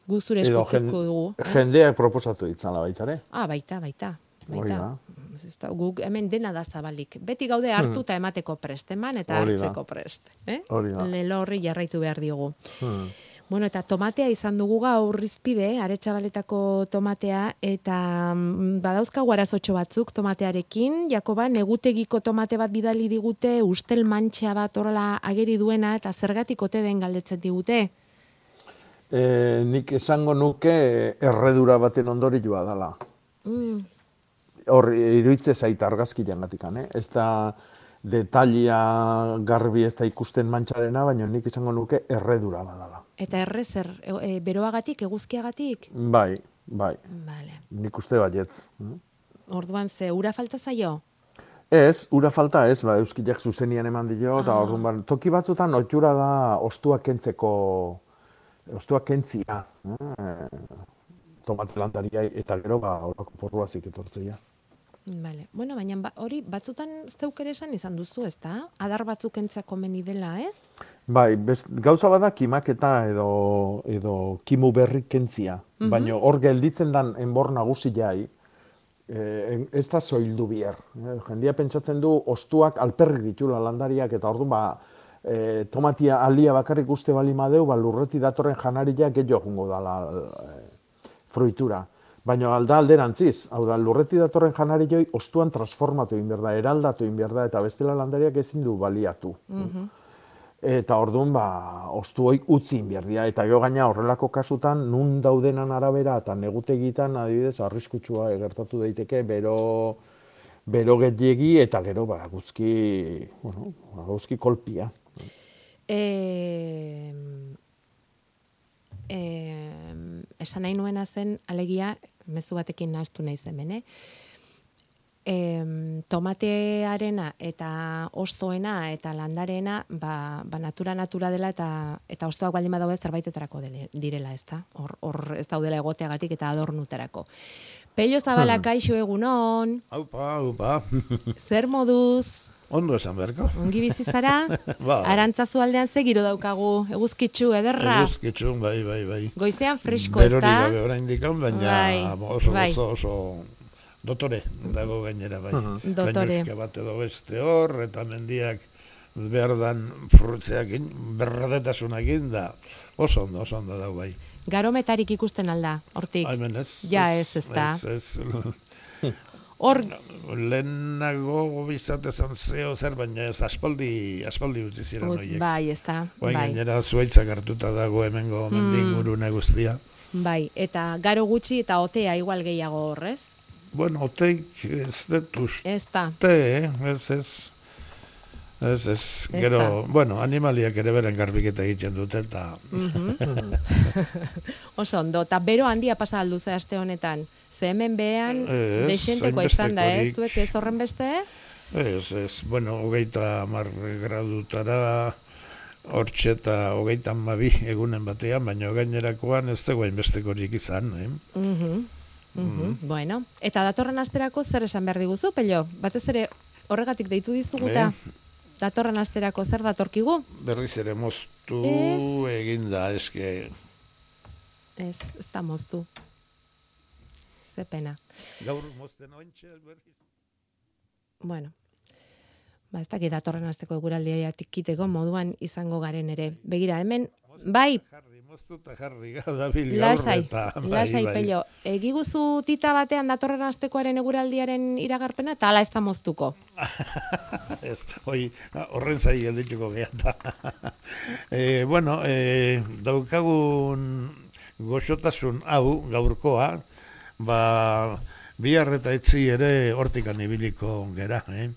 gu zure Edo eskutziko dugu. jendeak proposatu ditzala baita ere. Ah, baita, baita. Baita. da. Guk hemen dena da zabalik. Beti gaude hartu eta emateko prest, eman eta Hmm. Hartzeko prest. Eh? Lelo horri jarraitu behar diogu. Hmm. Bueno, eta tomatea izan dugu gaur rizpide, aretsabaletako tomatea, eta mm, badauzkagu arazotxo batzuk tomatearekin, Jakoba, negutegiko tomate bat bidali digute, ustel mantxa bat horrela ageri duena, eta zergatik ote den galdetzen digute. E, nik esango nuke erredura baten ondorioa dela. Mm, Hor, iruitze zait argazki jangatikan, eh? Ez da detalia garbi ez da ikusten mantxarena, baina nik esango nuke erredura badala. Eta errezer, e, e, beroagatik, eguzkiagatik? Bai, bai, Vale. nik uste baietz. Mm. Orduan ze, ura falta zaio? Ez, ura falta ez, ba, euskilak zuzenian eman dio, eta Ah. orduan, ba, toki batzutan ohitura da ostuak kentzeko, ostuak kentzia, eh? tomate landaria eta gero ba, horako porruazik etortzea. Vale. Bueno, baina ba, hori batzutan zeuk ere esan izan duzu, ezta? Adar batzuk entzak komeni dela, ez? Bai, best, gauza bada kimaketa edo, edo kimu berri kentzia, baina hor gelditzen dan enbor nagusi jai, eh, ez da zoildu bier. Eh, jendia pentsatzen du ostuak alperrik ditula landariak eta orduan ba, eh, tomatia alia bakarrik uste bali madeu, ba, lurreti datorren janaria gehiago jungo dala eh, fruitura. Baina alda alderantziz, hau da, lurreti datorren janarioi ostuan transformatu egin behar da, eraldatu egin behar da, eta bestela landariak ezin du baliatu. Eta orduan, ba, ostu hoik utzi dira. Eta gero gaina horrelako kasutan, nun daudenan arabera eta negutegitan, adibidez, arriskutsua gertatu daiteke, bero, bero gehiegi eta gero, ba, guzki, bueno, guzki kolpia. E, e, esan nahi nuena zen, alegia, mezu batekin nahaztu nahi hemen, eh? E, tomatearena eta ostoena eta landarena ba, ba natura natura dela eta eta ostoak baldin badaude zerbaitetarako dele- direla, ezta? Hor hor ez daudela egoteagatik eta adornutarako. Pello Zabala kaixo egunon, Aupa, aupa. zer moduz? Ondo esan beharko. Ongi bizi zara? Ba. Arantzazu aldean ze giro daukagu, eguzkitzu ederra. Eguzkitzu, bai, bai, bai. Goizean fresko, ez Berori gabe orain dikan, baina Bai, oso, bai. oso, oso dotore dago gainera, bai. Dotore. Baina bat edo beste hor, eta mendiak behar dan frutzeakin, berradetasunakin, da oso ondo, oso ondo dago, bai. Garometarik ikusten alda, hortik. Hemen ez. Ja, ez, ez da. Ez, ez. Hor, Lehenago bizat esan zeo zer, baina ez aspaldi, aspaldi utzi ziren ut- horiek. bai, ez da, Oain bai. gainera zuaitzak hartuta dago hemengo mendingurune guztia. Bai, eta garo gutxi eta otea igual gehiago horrez. Bueno, oteik ez uste, Ez da. eh? ez ez. Ez, ez, gero, da. bueno, animaliak ere beren garbiketa egiten dute, eta Oso ondo, eta bero handia pasa aldu ze aste honetan. Ze hemen behan, Ez, desenteko izan da, ez? Zuek ez horren beste? ez, ez, bueno, hogeita mar gradutara, hortxe eta hogeita mabi egunen batean, baina gainerakoan ez dago hainbestekorik izan, eh? Mhm. Bueno, eta datorren asterako zer esan behar diguzu, pello? Batez ere horregatik deitu dizuguta. Eh? Datorren asterako zer datorkigu? Berriz ere moztu Ez. eginda, eske, Ez, ez da moztu. Ze pena. gaur mozten ointxe, berriz. Bueno, ba, ez dakit datorren asteko eguraldia tikiteko moduan izango garen ere. Begira, hemen bai, Moztu jarri gaur lasai, eta... bai, lasai, bai. pello. Egiguzu tita batean datorren astekoaren eguraldiaren iragarpena, eta ala ez da moztuko. Ez, hoi, horren zai geldituko gehiata. e, bueno, e, daukagun goxotasun hau, gaurkoa, ba, bihar eta etzi ere hortikan ibiliko gera, eh?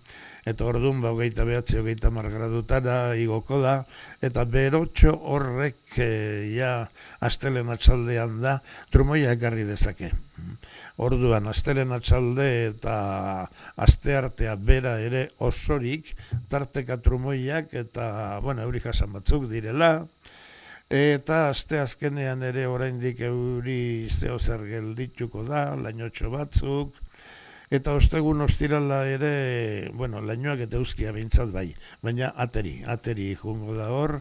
Eta orduan, ba, hogeita behatzi, hogeita margradutara igoko da, eta berotxo horrek e, ja astelen atxaldean da, trumoia ekarri dezake. Orduan, astelen atxalde eta asteartea bera ere osorik, tarteka trumoiak eta, bueno, euri jasan batzuk direla, eta aste azkenean ere oraindik euri zeo zer geldituko da, lainotxo batzuk, eta ostegun ostirala ere, bueno, lainoak eta euskia behintzat bai, baina ateri, ateri jungo da hor,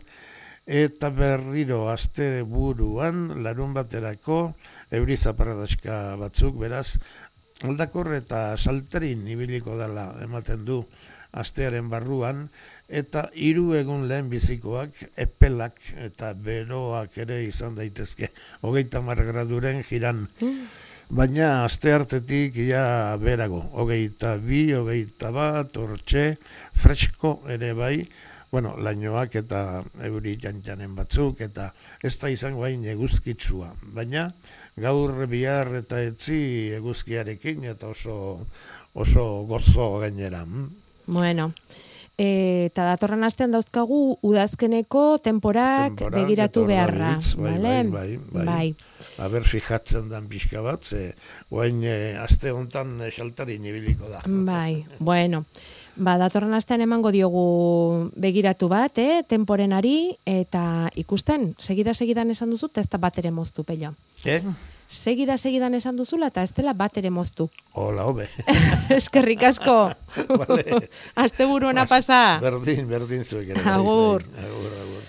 eta berriro aste buruan, larun baterako, euri zaparradaska batzuk, beraz, aldakor eta salterin ibiliko dela ematen du astearen barruan, eta hiru egun lehen bizikoak epelak eta beroak ere izan daitezke, hogeita mar graduren jiran. Baina aste hartetik ja berago, hogeita bi, hogeita bat, hortxe, fresko ere bai, bueno, lainoak eta euri jantjanen batzuk, eta ez da izango hain eguzkitsua. Baina gaur bihar eta etzi eguzkiarekin eta oso, oso gozo gainera. Bueno, e, eta datorren astean dauzkagu udazkeneko temporak Temporak begiratu beharra. bai, bale? bai, bai, bai. bai. Aber fijatzen dan pixka bat, ze guain e, aste hontan e, xaltarin ibiliko da. Bai, bueno. Ba, datorren astean emango diogu begiratu bat, eh, temporenari, eta ikusten, segida-segidan esan duzu, eta ez da bat ere moztu, pello. Eh? Segida-segidan esan duzula, eta ez dela bat ere moztu. Hola, hobe. Eskerrik asko. Vale. Aste buruena pasa. Berdin, berdin zuek ere. bai, Agur. Bai, agur, agur.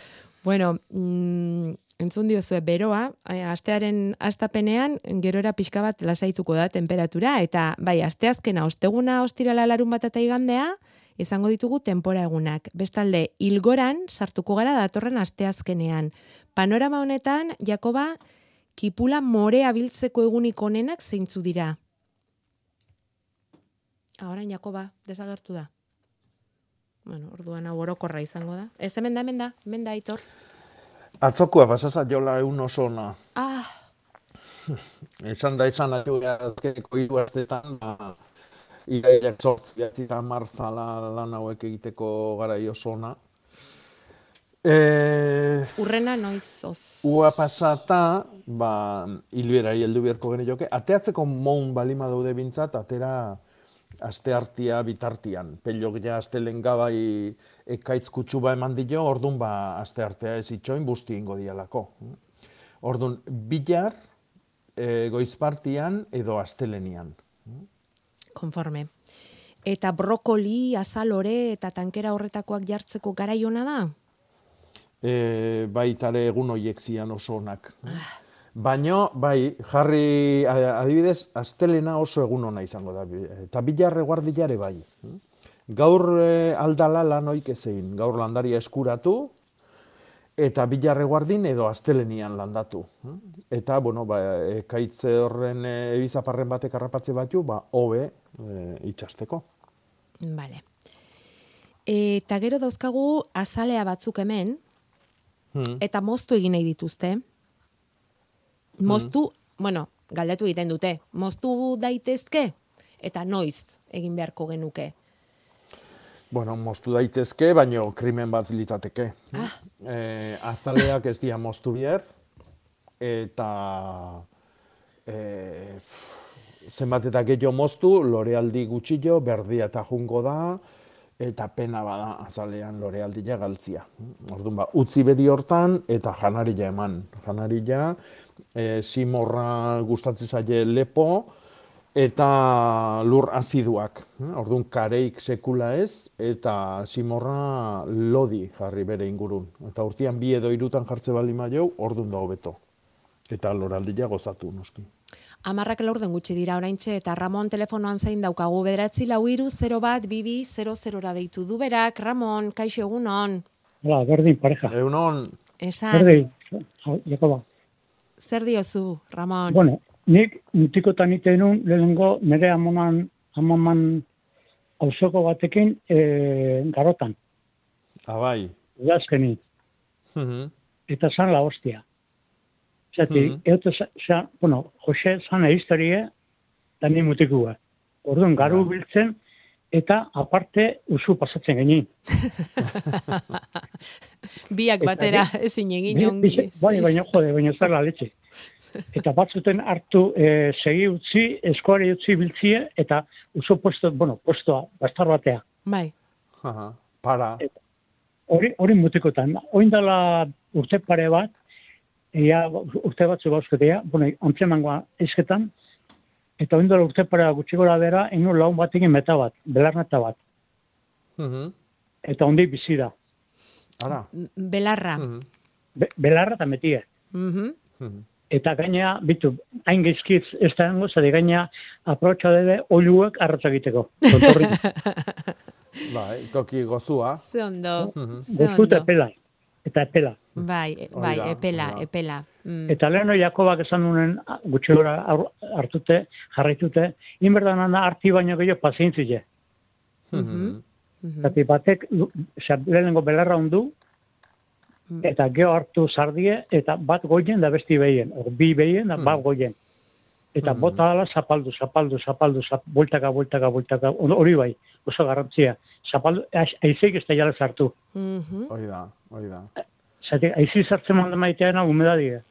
Bueno, mm, entzun diozue beroa, eh, astearen astapenean gerora pixka bat lasaituko da temperatura eta bai, asteazkena osteguna ostirala larun bat eta igandea izango ditugu tenpora egunak. Bestalde, ilgoran sartuko gara datorren asteazkenean. Panorama honetan, Jakoba, kipula morea biltzeko egunik onenak zeintzu dira. Ahoran, Jakoba, desagertu da. Bueno, orduan hau orokorra izango da. Ez hemen da, hemen da, hemen da, Aitor. Atzokoa pasasa jola egun oso ona. Ah, Esan da esan ari azkeneko hiru astetan, ba, iraiak sortzi eta marzala lan hauek egiteko garai oso ona. E, urrena noiz oz. ua pasata, ba, hilberari heldu beharko genioke, ateatzeko moun balima daude bintzat, atera aste hartia bitartian. Pelok ja aste bai ekaitz kutsu ba eman dio, ordun ba aste artea ez itxoin busti ingo dialako. Ordun bilar e, goizpartian edo astelenian. Konforme. Eta brokoli, azalore eta tankera horretakoak jartzeko garaiona da? E, baitare egun hoiek zian oso onak. Baino, bai, jarri, adibidez, astelena oso egun ona izango da. Eta bilarre guardilare bai. Gaur e, aldala lan oik ezein. Gaur landaria eskuratu, eta bilarre guardin edo astelenian landatu. Eta, bueno, ba, ekaitze horren e, ebizaparren batek harrapatze batu, ba, hobe e, itxasteko. Vale. Eta gero dauzkagu azalea batzuk hemen, Hmm. eta moztu egin nahi dituzte. Moztu, bueno, galdetu egiten dute, moztu daitezke? Eta noiz egin beharko genuke? Bueno, moztu daitezke, baino krimen bat litzateke. Ah. Eh, azaleak ez dira moztu bier, eta eh, zenbat eta gehiago moztu, lorealdi gutxillo, berdia eta jungo da, eta pena bada azalean lorealdia galtzia. Orduan ba, utzi bedi hortan, eta janarila eman. Janarila, eh, simorra gustatzen zaie lepo, eta lur aziduak. Orduan kareik sekula ez, eta simorra lodi jarri bere ingurun. Eta urtean bi edo irutan jartze bali maio, orduan da hobeto. Eta loraldia gozatu, noski. Amarrak laurden gutxi dira oraintxe eta Ramon telefonoan zain daukagu bederatzi lau iru 0 bat bibi 00ra deitu du berak. Ramon, kaixo egunon. Hola, berdin pareja. Eunon, Esan, Berdin, Ja, Jakoba. Zer diozu, Ramon? Bueno, nik mutikotan ite nun lehenengo nire amonan, amaman auzoko batekin e, garotan, Abai. udazkeni, Mhm. eta zan la hostia. Zati, Mhm. eute, za, bueno, Jose zan historie, da ni mutikua. Orduan, garu Bai. biltzen, eta aparte usu pasatzen genin. Biak Eta batera ezin egin ongi. Bai, baina jode, baina zer la letxe. Eta batzuten hartu e, segi utzi, eskoari utzi biltzie, eta uso puesto, bueno, puestoa, bastar batea. Bai. Para. Hori, hori mutikotan. Oin dela urte pare bat, ia urte batzu gauzketea, bueno, antzemangoa esketan, eta oin dela urte pare bat gutxi gora bera, inu laun batekin meta bat, belarneta bat, Mhm. eta ondi bizi da. Ara. Belarra. Mhm. Be, belarra eta metie. Mhm. Mhm. Eta gaina, bitu, hain geizkiz ez da hango, zari gaina aprotxa debe oluek arratza egiteko. Bai, toki gozua. Ze ondo. Mhm. Ze gozu eta ondo. epela. Eta epela. Bai, bai, da, epela, da. epela. Mm. Eta leheno Jakobak esan duen gutxi gora hartute, jarraitute, inberdan handa harti baino gehiago pazientzile. Mhm. Mhm. Zati batek, lehenengo belarra ondu, Mm. eta geho hartu zardie, eta bat goien da besti behien. O, bi behien da bat goien. Eta Mhm. bota ala zapaldu, zapaldu, zapaldu, zap, bueltaka, bueltaka, bueltaka, hori bai, oso garrantzia. Zapaldu, aiz- aizeik ez da jala zartu. Mhm. Hori da, hori da. Zati, aizi maiteana humedadie.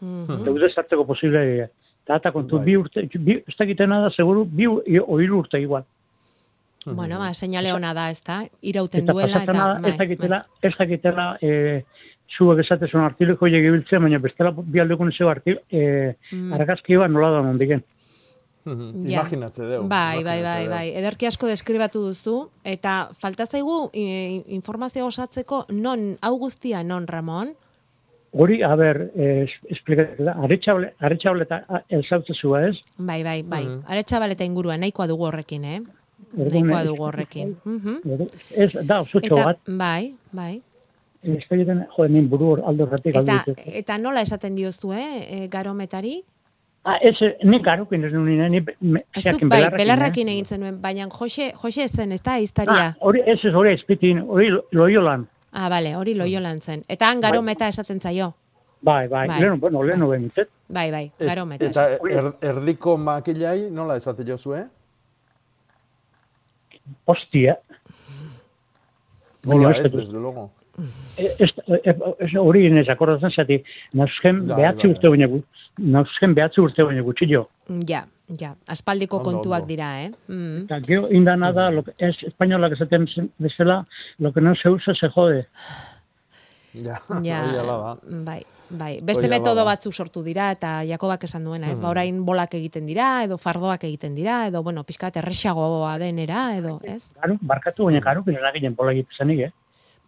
Mhm. Eta ude zarteko posible dira. Eta eta kontu, Bai. bi urte, bi, ez dakitena da, seguru, bi u- o hiru urte igual. Bueno, ba, seinale ona da, ez da? Irauten Eta duela, eta... pasatzen da, ez bai, dakitela, ez dakitela, e, zuek esatezun artiliko baina bestela bi aldekun zeu arti, e, Mm. argazki bat nola da nondiken. Ja. Imaginatze deu. Bai, bai, bai, bai. Ederki asko deskribatu duzu, eta falta zaigu informazio osatzeko non, hau guztia non, Ramon? Hori, a ber, eh, da, aretxable, aretxable eta elzautze zua ez, Bai, bai, bai. Mhm. Aretxabaleta ingurua, nahikoa dugu horrekin, eh? Orduan, Nahikoa eh, dugu horrekin. Mhm. ez, da, Eta, bat, bai, bai. ez dakiten, jode, nien buru hor aldo aldo Eta, eta nola esaten diozu, eh, e, garometari? Ah, ez, nik garukin ez nuen, ni, zeakin bai, belarrakin eh? egin zenuen, baina Jose, Jose zen, ez da, Ah, iztaria. hori, ez ez, hori ezpitin, hori lo- loiolan. Ah, bale, hori loiolan zen. Eta han garometa esaten zaio. Bai, bai, Bai. leheno, bueno, leheno behintzet. Bai, bai, Et- garometa. Eta er, erdiko makilai nola esate jozu, eh? Hostia. Hola, ez, desde luego. Ez, ez, ez, hori inez akordatzen zati, nauzken Bai, behatzi bai. urte baina gu, nauzken behatzi urte baina gutxi jo. Ja, ja, aspaldiko Ondo, kontuak ondo. dira, eh? Mm. Eta gero indana da, lo que, ez espainolak esaten bezala, lo que no se usa se jode. Ja, Ja, hori ala da. bai, bai. Beste Hori hala metodo da. batzuk sortu dira eta Jakobak esan duena, ez? Ba, Hmm. orain bolak egiten dira edo fardoak egiten dira edo bueno, pizkat erresagoa denera edo, ez? Garu, barkatu baina garukin eraginen bola egitezanik, eh?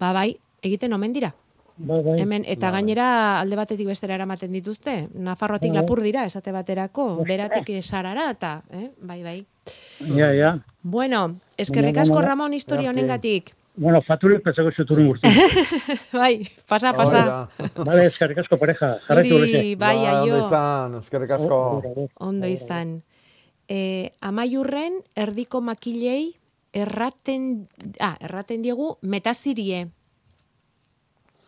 Ba, bai, egiten omen dira. Bai, bai. Hemen eta Bai. gainera alde batetik bestera eramaten dituzte. Nafarroatik Bai. lapur dira esate baterako, Ostras. beratik sarara eta, eh? Bai, bai. Ja, ja. Bueno, eskerrik asko. Ramon historia honengatik. Bueno, faturi pentsako zuturin gurtu. bai, pasa, pasa. Vale, eskerrik asko pareja. Jarraitu Zuri, horreke. bai, Ba, ondo aio. izan, eskerrik asko. Ondo izan. E, amaiurren, erdiko makilei, erraten, ah, erraten diegu, metazirie.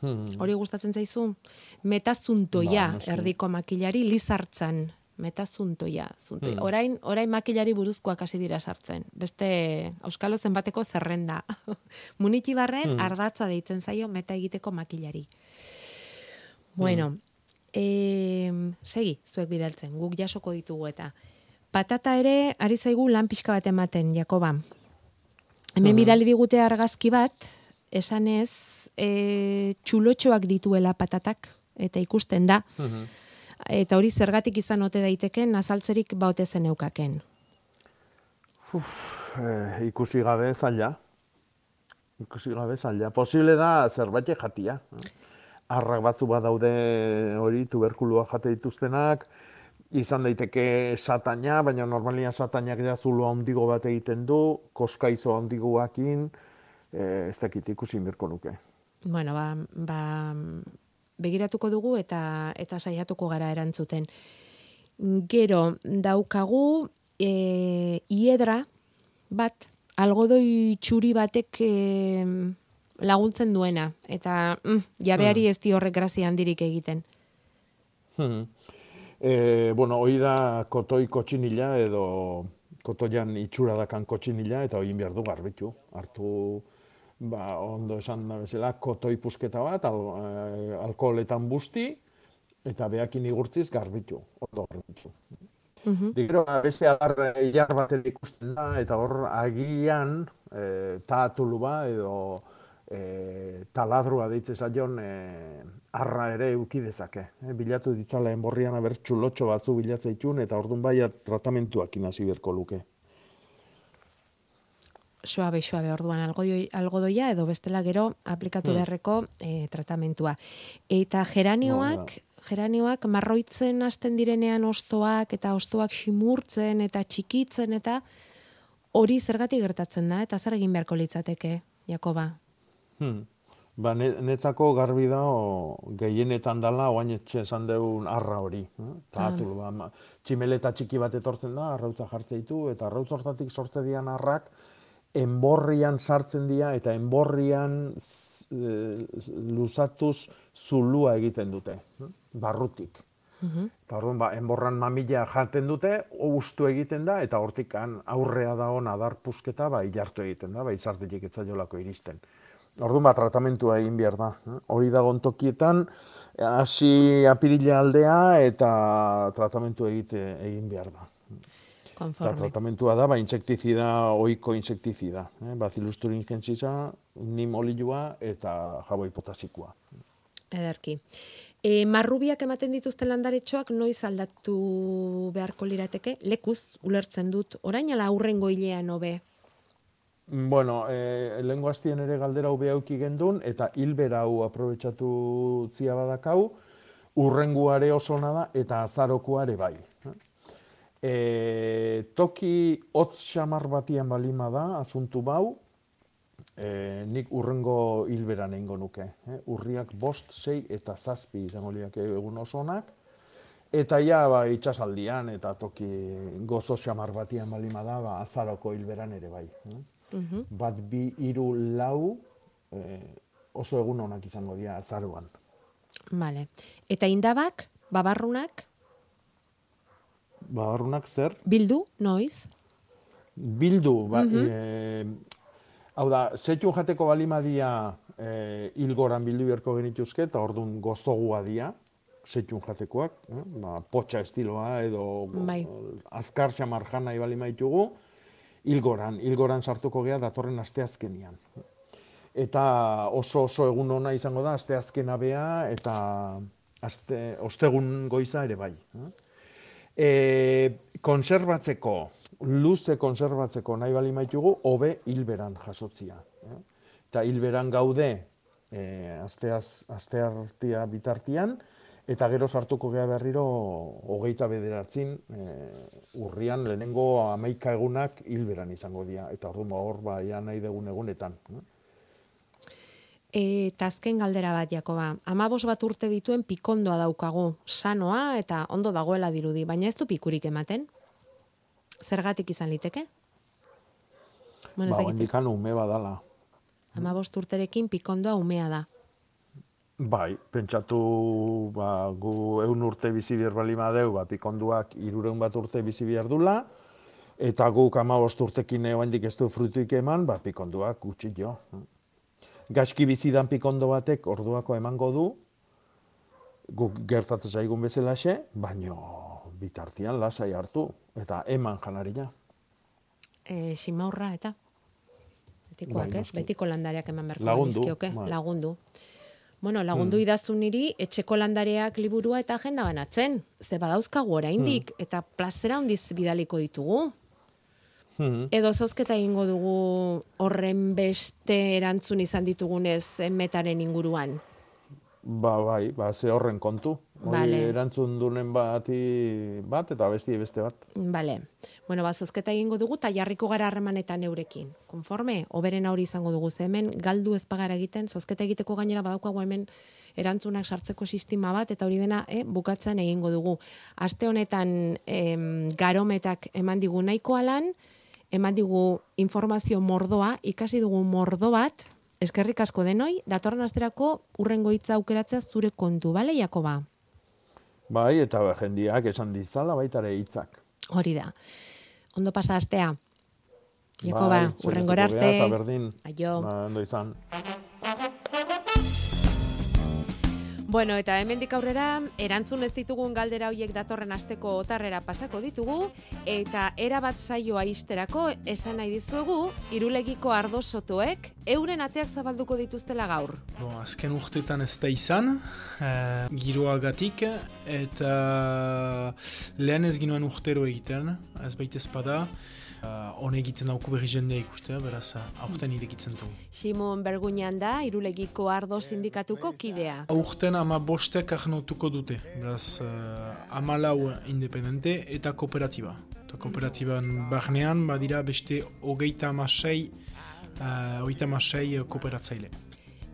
Hmm. Hori gustatzen zaizu? Metazuntoia, Ba, erdiko makilari, lizartzan. Metazuntoia. Zuntoia. Hmm. Orain, orain makilari buruzkoak hasi dira sartzen. Beste Euskalo zenbateko zerrenda. Munitibarren Hmm. ardatza deitzen zaio meta egiteko makilari. Bueno, eh, segi, zuek bidaltzen, guk jasoko ditugu eta. Patata ere, ari zaigu lan pixka bat ematen, Jakoba. Hemen bidali digute argazki bat, esanez, e, txulotxoak dituela patatak, eta ikusten da. Mhm. Eta hori zergatik izan ote daiteken, azaltzerik baute zen eukaken. Eh, ikusi gabe zaila. Ikusi gabe zaila. Posible da zerbait jatia. Arrak batzu badaude hori tuberkulua jate dituztenak, izan daiteke sataina, baina normalia satainak ja zulo handigo bat egiten du, koskaizo handigoakin, eh, ez dakit ikusi mirko nuke. Bueno, ba, ba, begiratuko dugu eta eta saiatuko gara erantzuten. Gero daukagu e, iedra bat algodoi txuri batek e, laguntzen duena eta mm, jabeari Hmm. ez di horrek grazia handirik egiten. Hmm. E, bueno, hoi da kotoi kotxinila edo kotoian itxura dakan kotxinila eta hoi behar du garbitu. Hartu, ba, ondo esan da bezala, kotoi pusketa bat, al, eh, alkoholetan busti, eta behakin igurtziz garbitu, ondo garbitu. Mhm. Gero, beste agar ilar baten ikusten da, eta hor agian e, taatulu ba, edo e, taladrua deitze zaion e, arra ere euki dezake. E, bilatu ditzala enborrian abertxu lotxo batzu bilatzeitun, eta ordun bai tratamentuak inasi berko luke. Suabe suabe orduan algodoi, algodoia edo bestela gero aplikatu Hmm. beharreko e, tratamentua. Eta geranioak, geranioak marroitzen hasten direnean ostoak eta ostoak ximurtzen eta txikitzen eta hori zergatik gertatzen da eta zer egin beharko litzateke, Jakoba? Hmm. Ba, ne- netzako garbi da o, gehienetan dala oain etxe esan deun arra hori. Eh? Taatulu, ba, tximeleta txiki bat etortzen da, arrautza jartze ditu, eta arrautza hortatik sortze dian arrak, enborrian sartzen dira, eta enborrian eh, luzatuz zulua egiten dute, barrutik. Eta orduan, ba, enborran mamila jaten dute, ustu egiten da, eta hortikan aurrea da hon adar pusketa, ba, ilartu egiten da, ba, izartetik etzaiolako iristen. Orduan, ba, tratamentua egin behar da. Hori da gontokietan, hasi apirila aldea, eta tratamentu egite egin behar da. Eta Konforme. tratamentua da, ba, insektizida, ohiko insektizida. Eh? Bacillus thuringiensis, nimolilua eta jaboi potasikoa. Ederki. E, marrubiak ematen dituzten landaretxoak noiz aldatu beharko lirateke? Lekuz, ulertzen dut, orain ala aurrengo hilean hobe. Bueno, eh, lehengo hastien ere galdera hau behauki gendun, eta hilbera hau aprobetsatu zia badakau, urrenguare oso da, eta azarokuare bai. E, toki hotz xamar batian balima da, asuntu bau, e, nik urrengo hilberan egingo nuke. Eh? Urriak bost, sei eta zazpi izango liake egun oso onak, Eta ja, ba, itxasaldian eta toki gozo xamar batian balima da, ba, azaroko hilberan ere bai. eh? Bat bi hiru lau eh, oso egun onak izango dira azaroan. Vale. Eta indabak, babarrunak, Babarrunak zer? bildu, noiz? Bildu, ba, eh, hau da, setxun jateko balima dia eh, hilgoran bildu beharko genituzke, eta orduan gozogua dia, setxun jatekoak, eh? ba, potxa estiloa edo Bai. azkar xamar jan nahi balima ditugu, hilgoran, hilgoran sartuko gea datorren asteazkenian. Eta oso oso egun ona izango da asteazkena bea eta aste, ostegun goiza ere bai. eh? E, konserbatzeko, luze konserbatzeko nahi bali maitugu, hobe hilberan jasotzia. Eh? Eta hilberan gaude e, asteaz, asteartia bitartian, eta gero sartuko gea berriro hogeita bederatzin e, urrian lehenengo amaika egunak hilberan izango dira. Eta orduan ba, hor ba, ja nahi dugun egunetan. Eta azken galdera bat, Jakoba. Amabos bat urte dituen pikondoa daukagu, sanoa eta ondo dagoela dirudi, baina ez du pikurik ematen? Zergatik izan liteke? Bueno, Ba, hendikan ume badala. Amabost urterekin pikondoa umea da. Bai, pentsatu ba, gu eun urte bizi behar bali madeu, ba, pikonduak irureun bat urte bizi behar dula, eta guk amabost urtekin oendik ez du frutuik eman, ba, pikonduak gutxi jo. Gaizki bizidan pikondo batek orduako emango du, guk gertatzen zaigun bezalaxe, baino bitartian lasai hartu, eta eman janaria. E, simaurra eta? Betikoak, Bai, ez? Betiko landareak eman beharko Lagundu, bai. lagundu. Bueno, lagundu idazu niri etxeko landareak liburua eta agenda banatzen. Ze badauzkagu oraindik eta plazera handiz bidaliko ditugu. Hmm. Edo zozketa egingo dugu horren beste erantzun izan ditugunez metaren inguruan. Ba, bai, ba, ze horren kontu. Hori Vale. erantzun dunen bati bat eta besti beste bat. Bale. Bueno, ba, zozketa egingo dugu, eta jarriko gara harremanetan eurekin. Konforme, oberen hori izango dugu, ze hemen galdu ez pagara egiten, zozketa egiteko gainera badaukagu hemen erantzunak sartzeko sistema bat, eta hori dena eh, bukatzen egingo dugu. Aste honetan em, garometak eman digu nahikoa lan, eman digu informazio mordoa, ikasi dugu mordo bat, eskerrik asko denoi, datorren asterako urrengo hitza aukeratzea zure kontu, bale, Jakoba? Bai, eta jendiak esan dizala baita ere hitzak. Hori da. Ondo pasa astea. Jakoba, bai, urrengora arte. Eta berdin, Aio. ba, ondo izan. Bueno, eta hemendik aurrera, erantzun ez ditugun galdera hoiek datorren asteko otarrera pasako ditugu, eta era bat saioa isterako esan nahi dizuegu, irulegiko ardo sotoek, euren ateak zabalduko dituztela gaur. Bo, azken urtetan ez da izan, eh, giroagatik, eta lehen ez ginoen urtero egiten, ez baita espada, uh, hone egiten dauku berri jendea ikustea, beraz, aurten idekitzen dugu. Simon Berguñan da, irulegiko ardo sindikatuko kidea. Aurten ama bostek arnautuko dute, beraz, uh, ama lau independente eta kooperatiba. Eta kooperatiban barnean, badira beste hogeita amasei, uh, hogeita amasei kooperatzaile.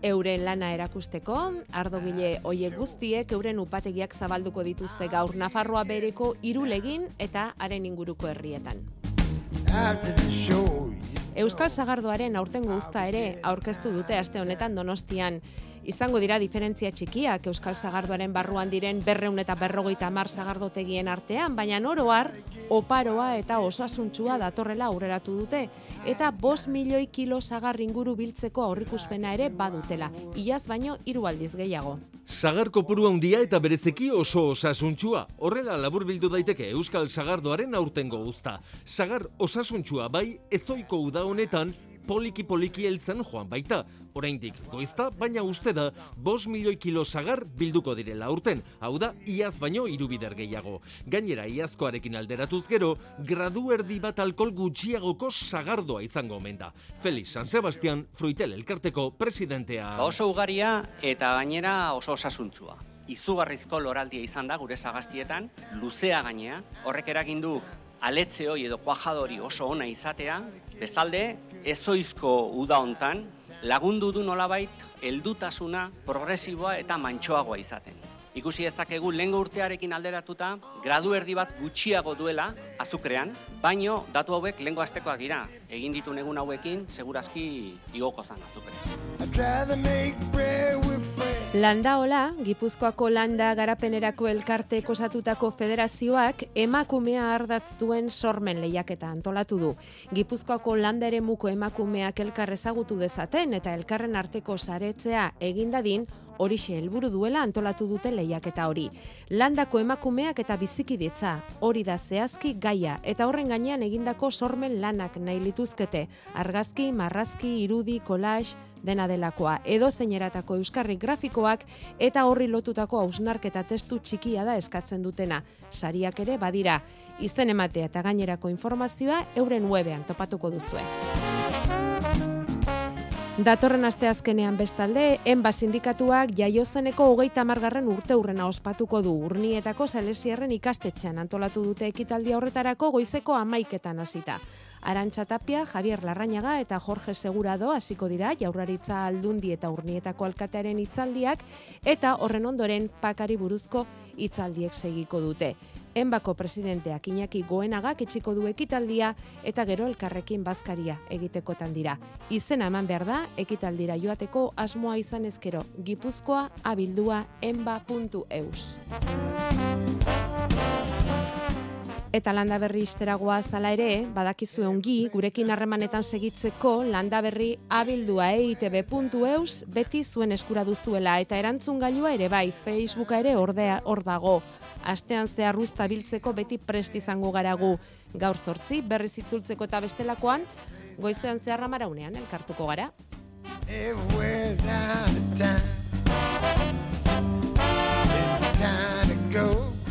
Euren lana erakusteko, ardogile hoiek guztiek euren upategiak zabalduko dituzte gaur Nafarroa bereko irulegin eta haren inguruko herrietan. Euskal Sagardoaren aurtengo uzta ere aurkeztu dute aste honetan Donostian. Izango dira diferentzia txikiak Euskal Sagardoaren barruan diren berreun eta berrogeita hamar sagardotegien artean, baina oroar oparoa eta osasuntsua datorrela aurreratu dute, eta bost milioi kilo sagar inguru biltzeko aurrikuspena ere badutela, iaz baino hiru aldiz gehiago. Sagar kopuru handia eta berezeki oso osasuntsua. Horrela laburbildu daiteke Euskal Sagardoaren aurtengo uzta. Sagar osasuntsua bai ezoiko uda honetan poliki poliki heltzen joan baita. Oraindik goizta, baina uste da, bos milioi kilo sagar bilduko direla aurten. Hau da, iaz baino irubider gehiago. Gainera, iazkoarekin alderatuz gero, gradu erdi bat alkohol gutxiagoko sagardoa izango omen da. Felix San Sebastian, Fruitel elkarteko presidentea. Ba oso ugaria eta gainera oso osasuntzua. Izugarrizko loraldia izan da gure sagastietan, luzea gainea, horrek eragin du aletze hori edo kuajadori oso ona izatea, bestalde, ezoizko uda hontan lagundu du nolabait heldutasuna progresiboa eta mantsoagoa izaten. Ikusi dezakegu lehengo urtearekin alderatuta, gradu erdi bat gutxiago duela azukrean, baino datu hauek lehengo astekoak dira. Egin ditu egun hauekin, segurazki igoko zan azukrean. Landaola, Gipuzkoako landa garapenerako elkarte osatutako federazioak emakumea ardatz duen sormen lehiaketa antolatu du. Gipuzkoako landa eremuko emakumeak elkar ezagutu dezaten eta elkarren arteko saretzea egindadin horixe helburu duela antolatu dute lehiaketa hori. Landako emakumeak eta bizikidetza hori da zehazki gaia eta horren gainean egindako sormen lanak nahi lituzkete. Argazki, marrazki, irudi, kolage, dena delakoa, edo zeineratako euskarri grafikoak eta horri lotutako hausnarketa testu txikia da eskatzen dutena. Sariak ere badira, izen ematea eta gainerako informazioa euren webean topatuko duzue. Datorren asteazkenean bestalde, enba sindikatuak jaiozeneko hogeita margarren urte hurrena ospatuko du urnietako salesierren ikastetxean antolatu dute ekitaldia horretarako goizeko amaiketan hasita. Arantxa Tapia, Javier Larrañaga eta Jorge Segurado hasiko dira jaurlaritza aldundi eta urnietako alkatearen hitzaldiak eta horren ondoren pakari buruzko hitzaldiek segiko dute. Enbako presidenteak Iñaki Goenagak etxiko du ekitaldia eta gero elkarrekin bazkaria egitekotan dira. Izena eman behar da, ekitaldira joateko asmoa izan ezkero, gipuzkoa abildua enba.eus. Eta landa berri isteragoa zala ere, badakizu ongi, gurekin harremanetan segitzeko landa berri abildua eitb.eus beti zuen eskura duzuela eta erantzun gailua ere bai, Facebooka ere ordea hor dago. Astean zehar ruzta biltzeko beti prest izango garagu. Gaur zortzi, berriz itzultzeko eta bestelakoan, goizean zehar maraunean elkartuko gara. It's time to go.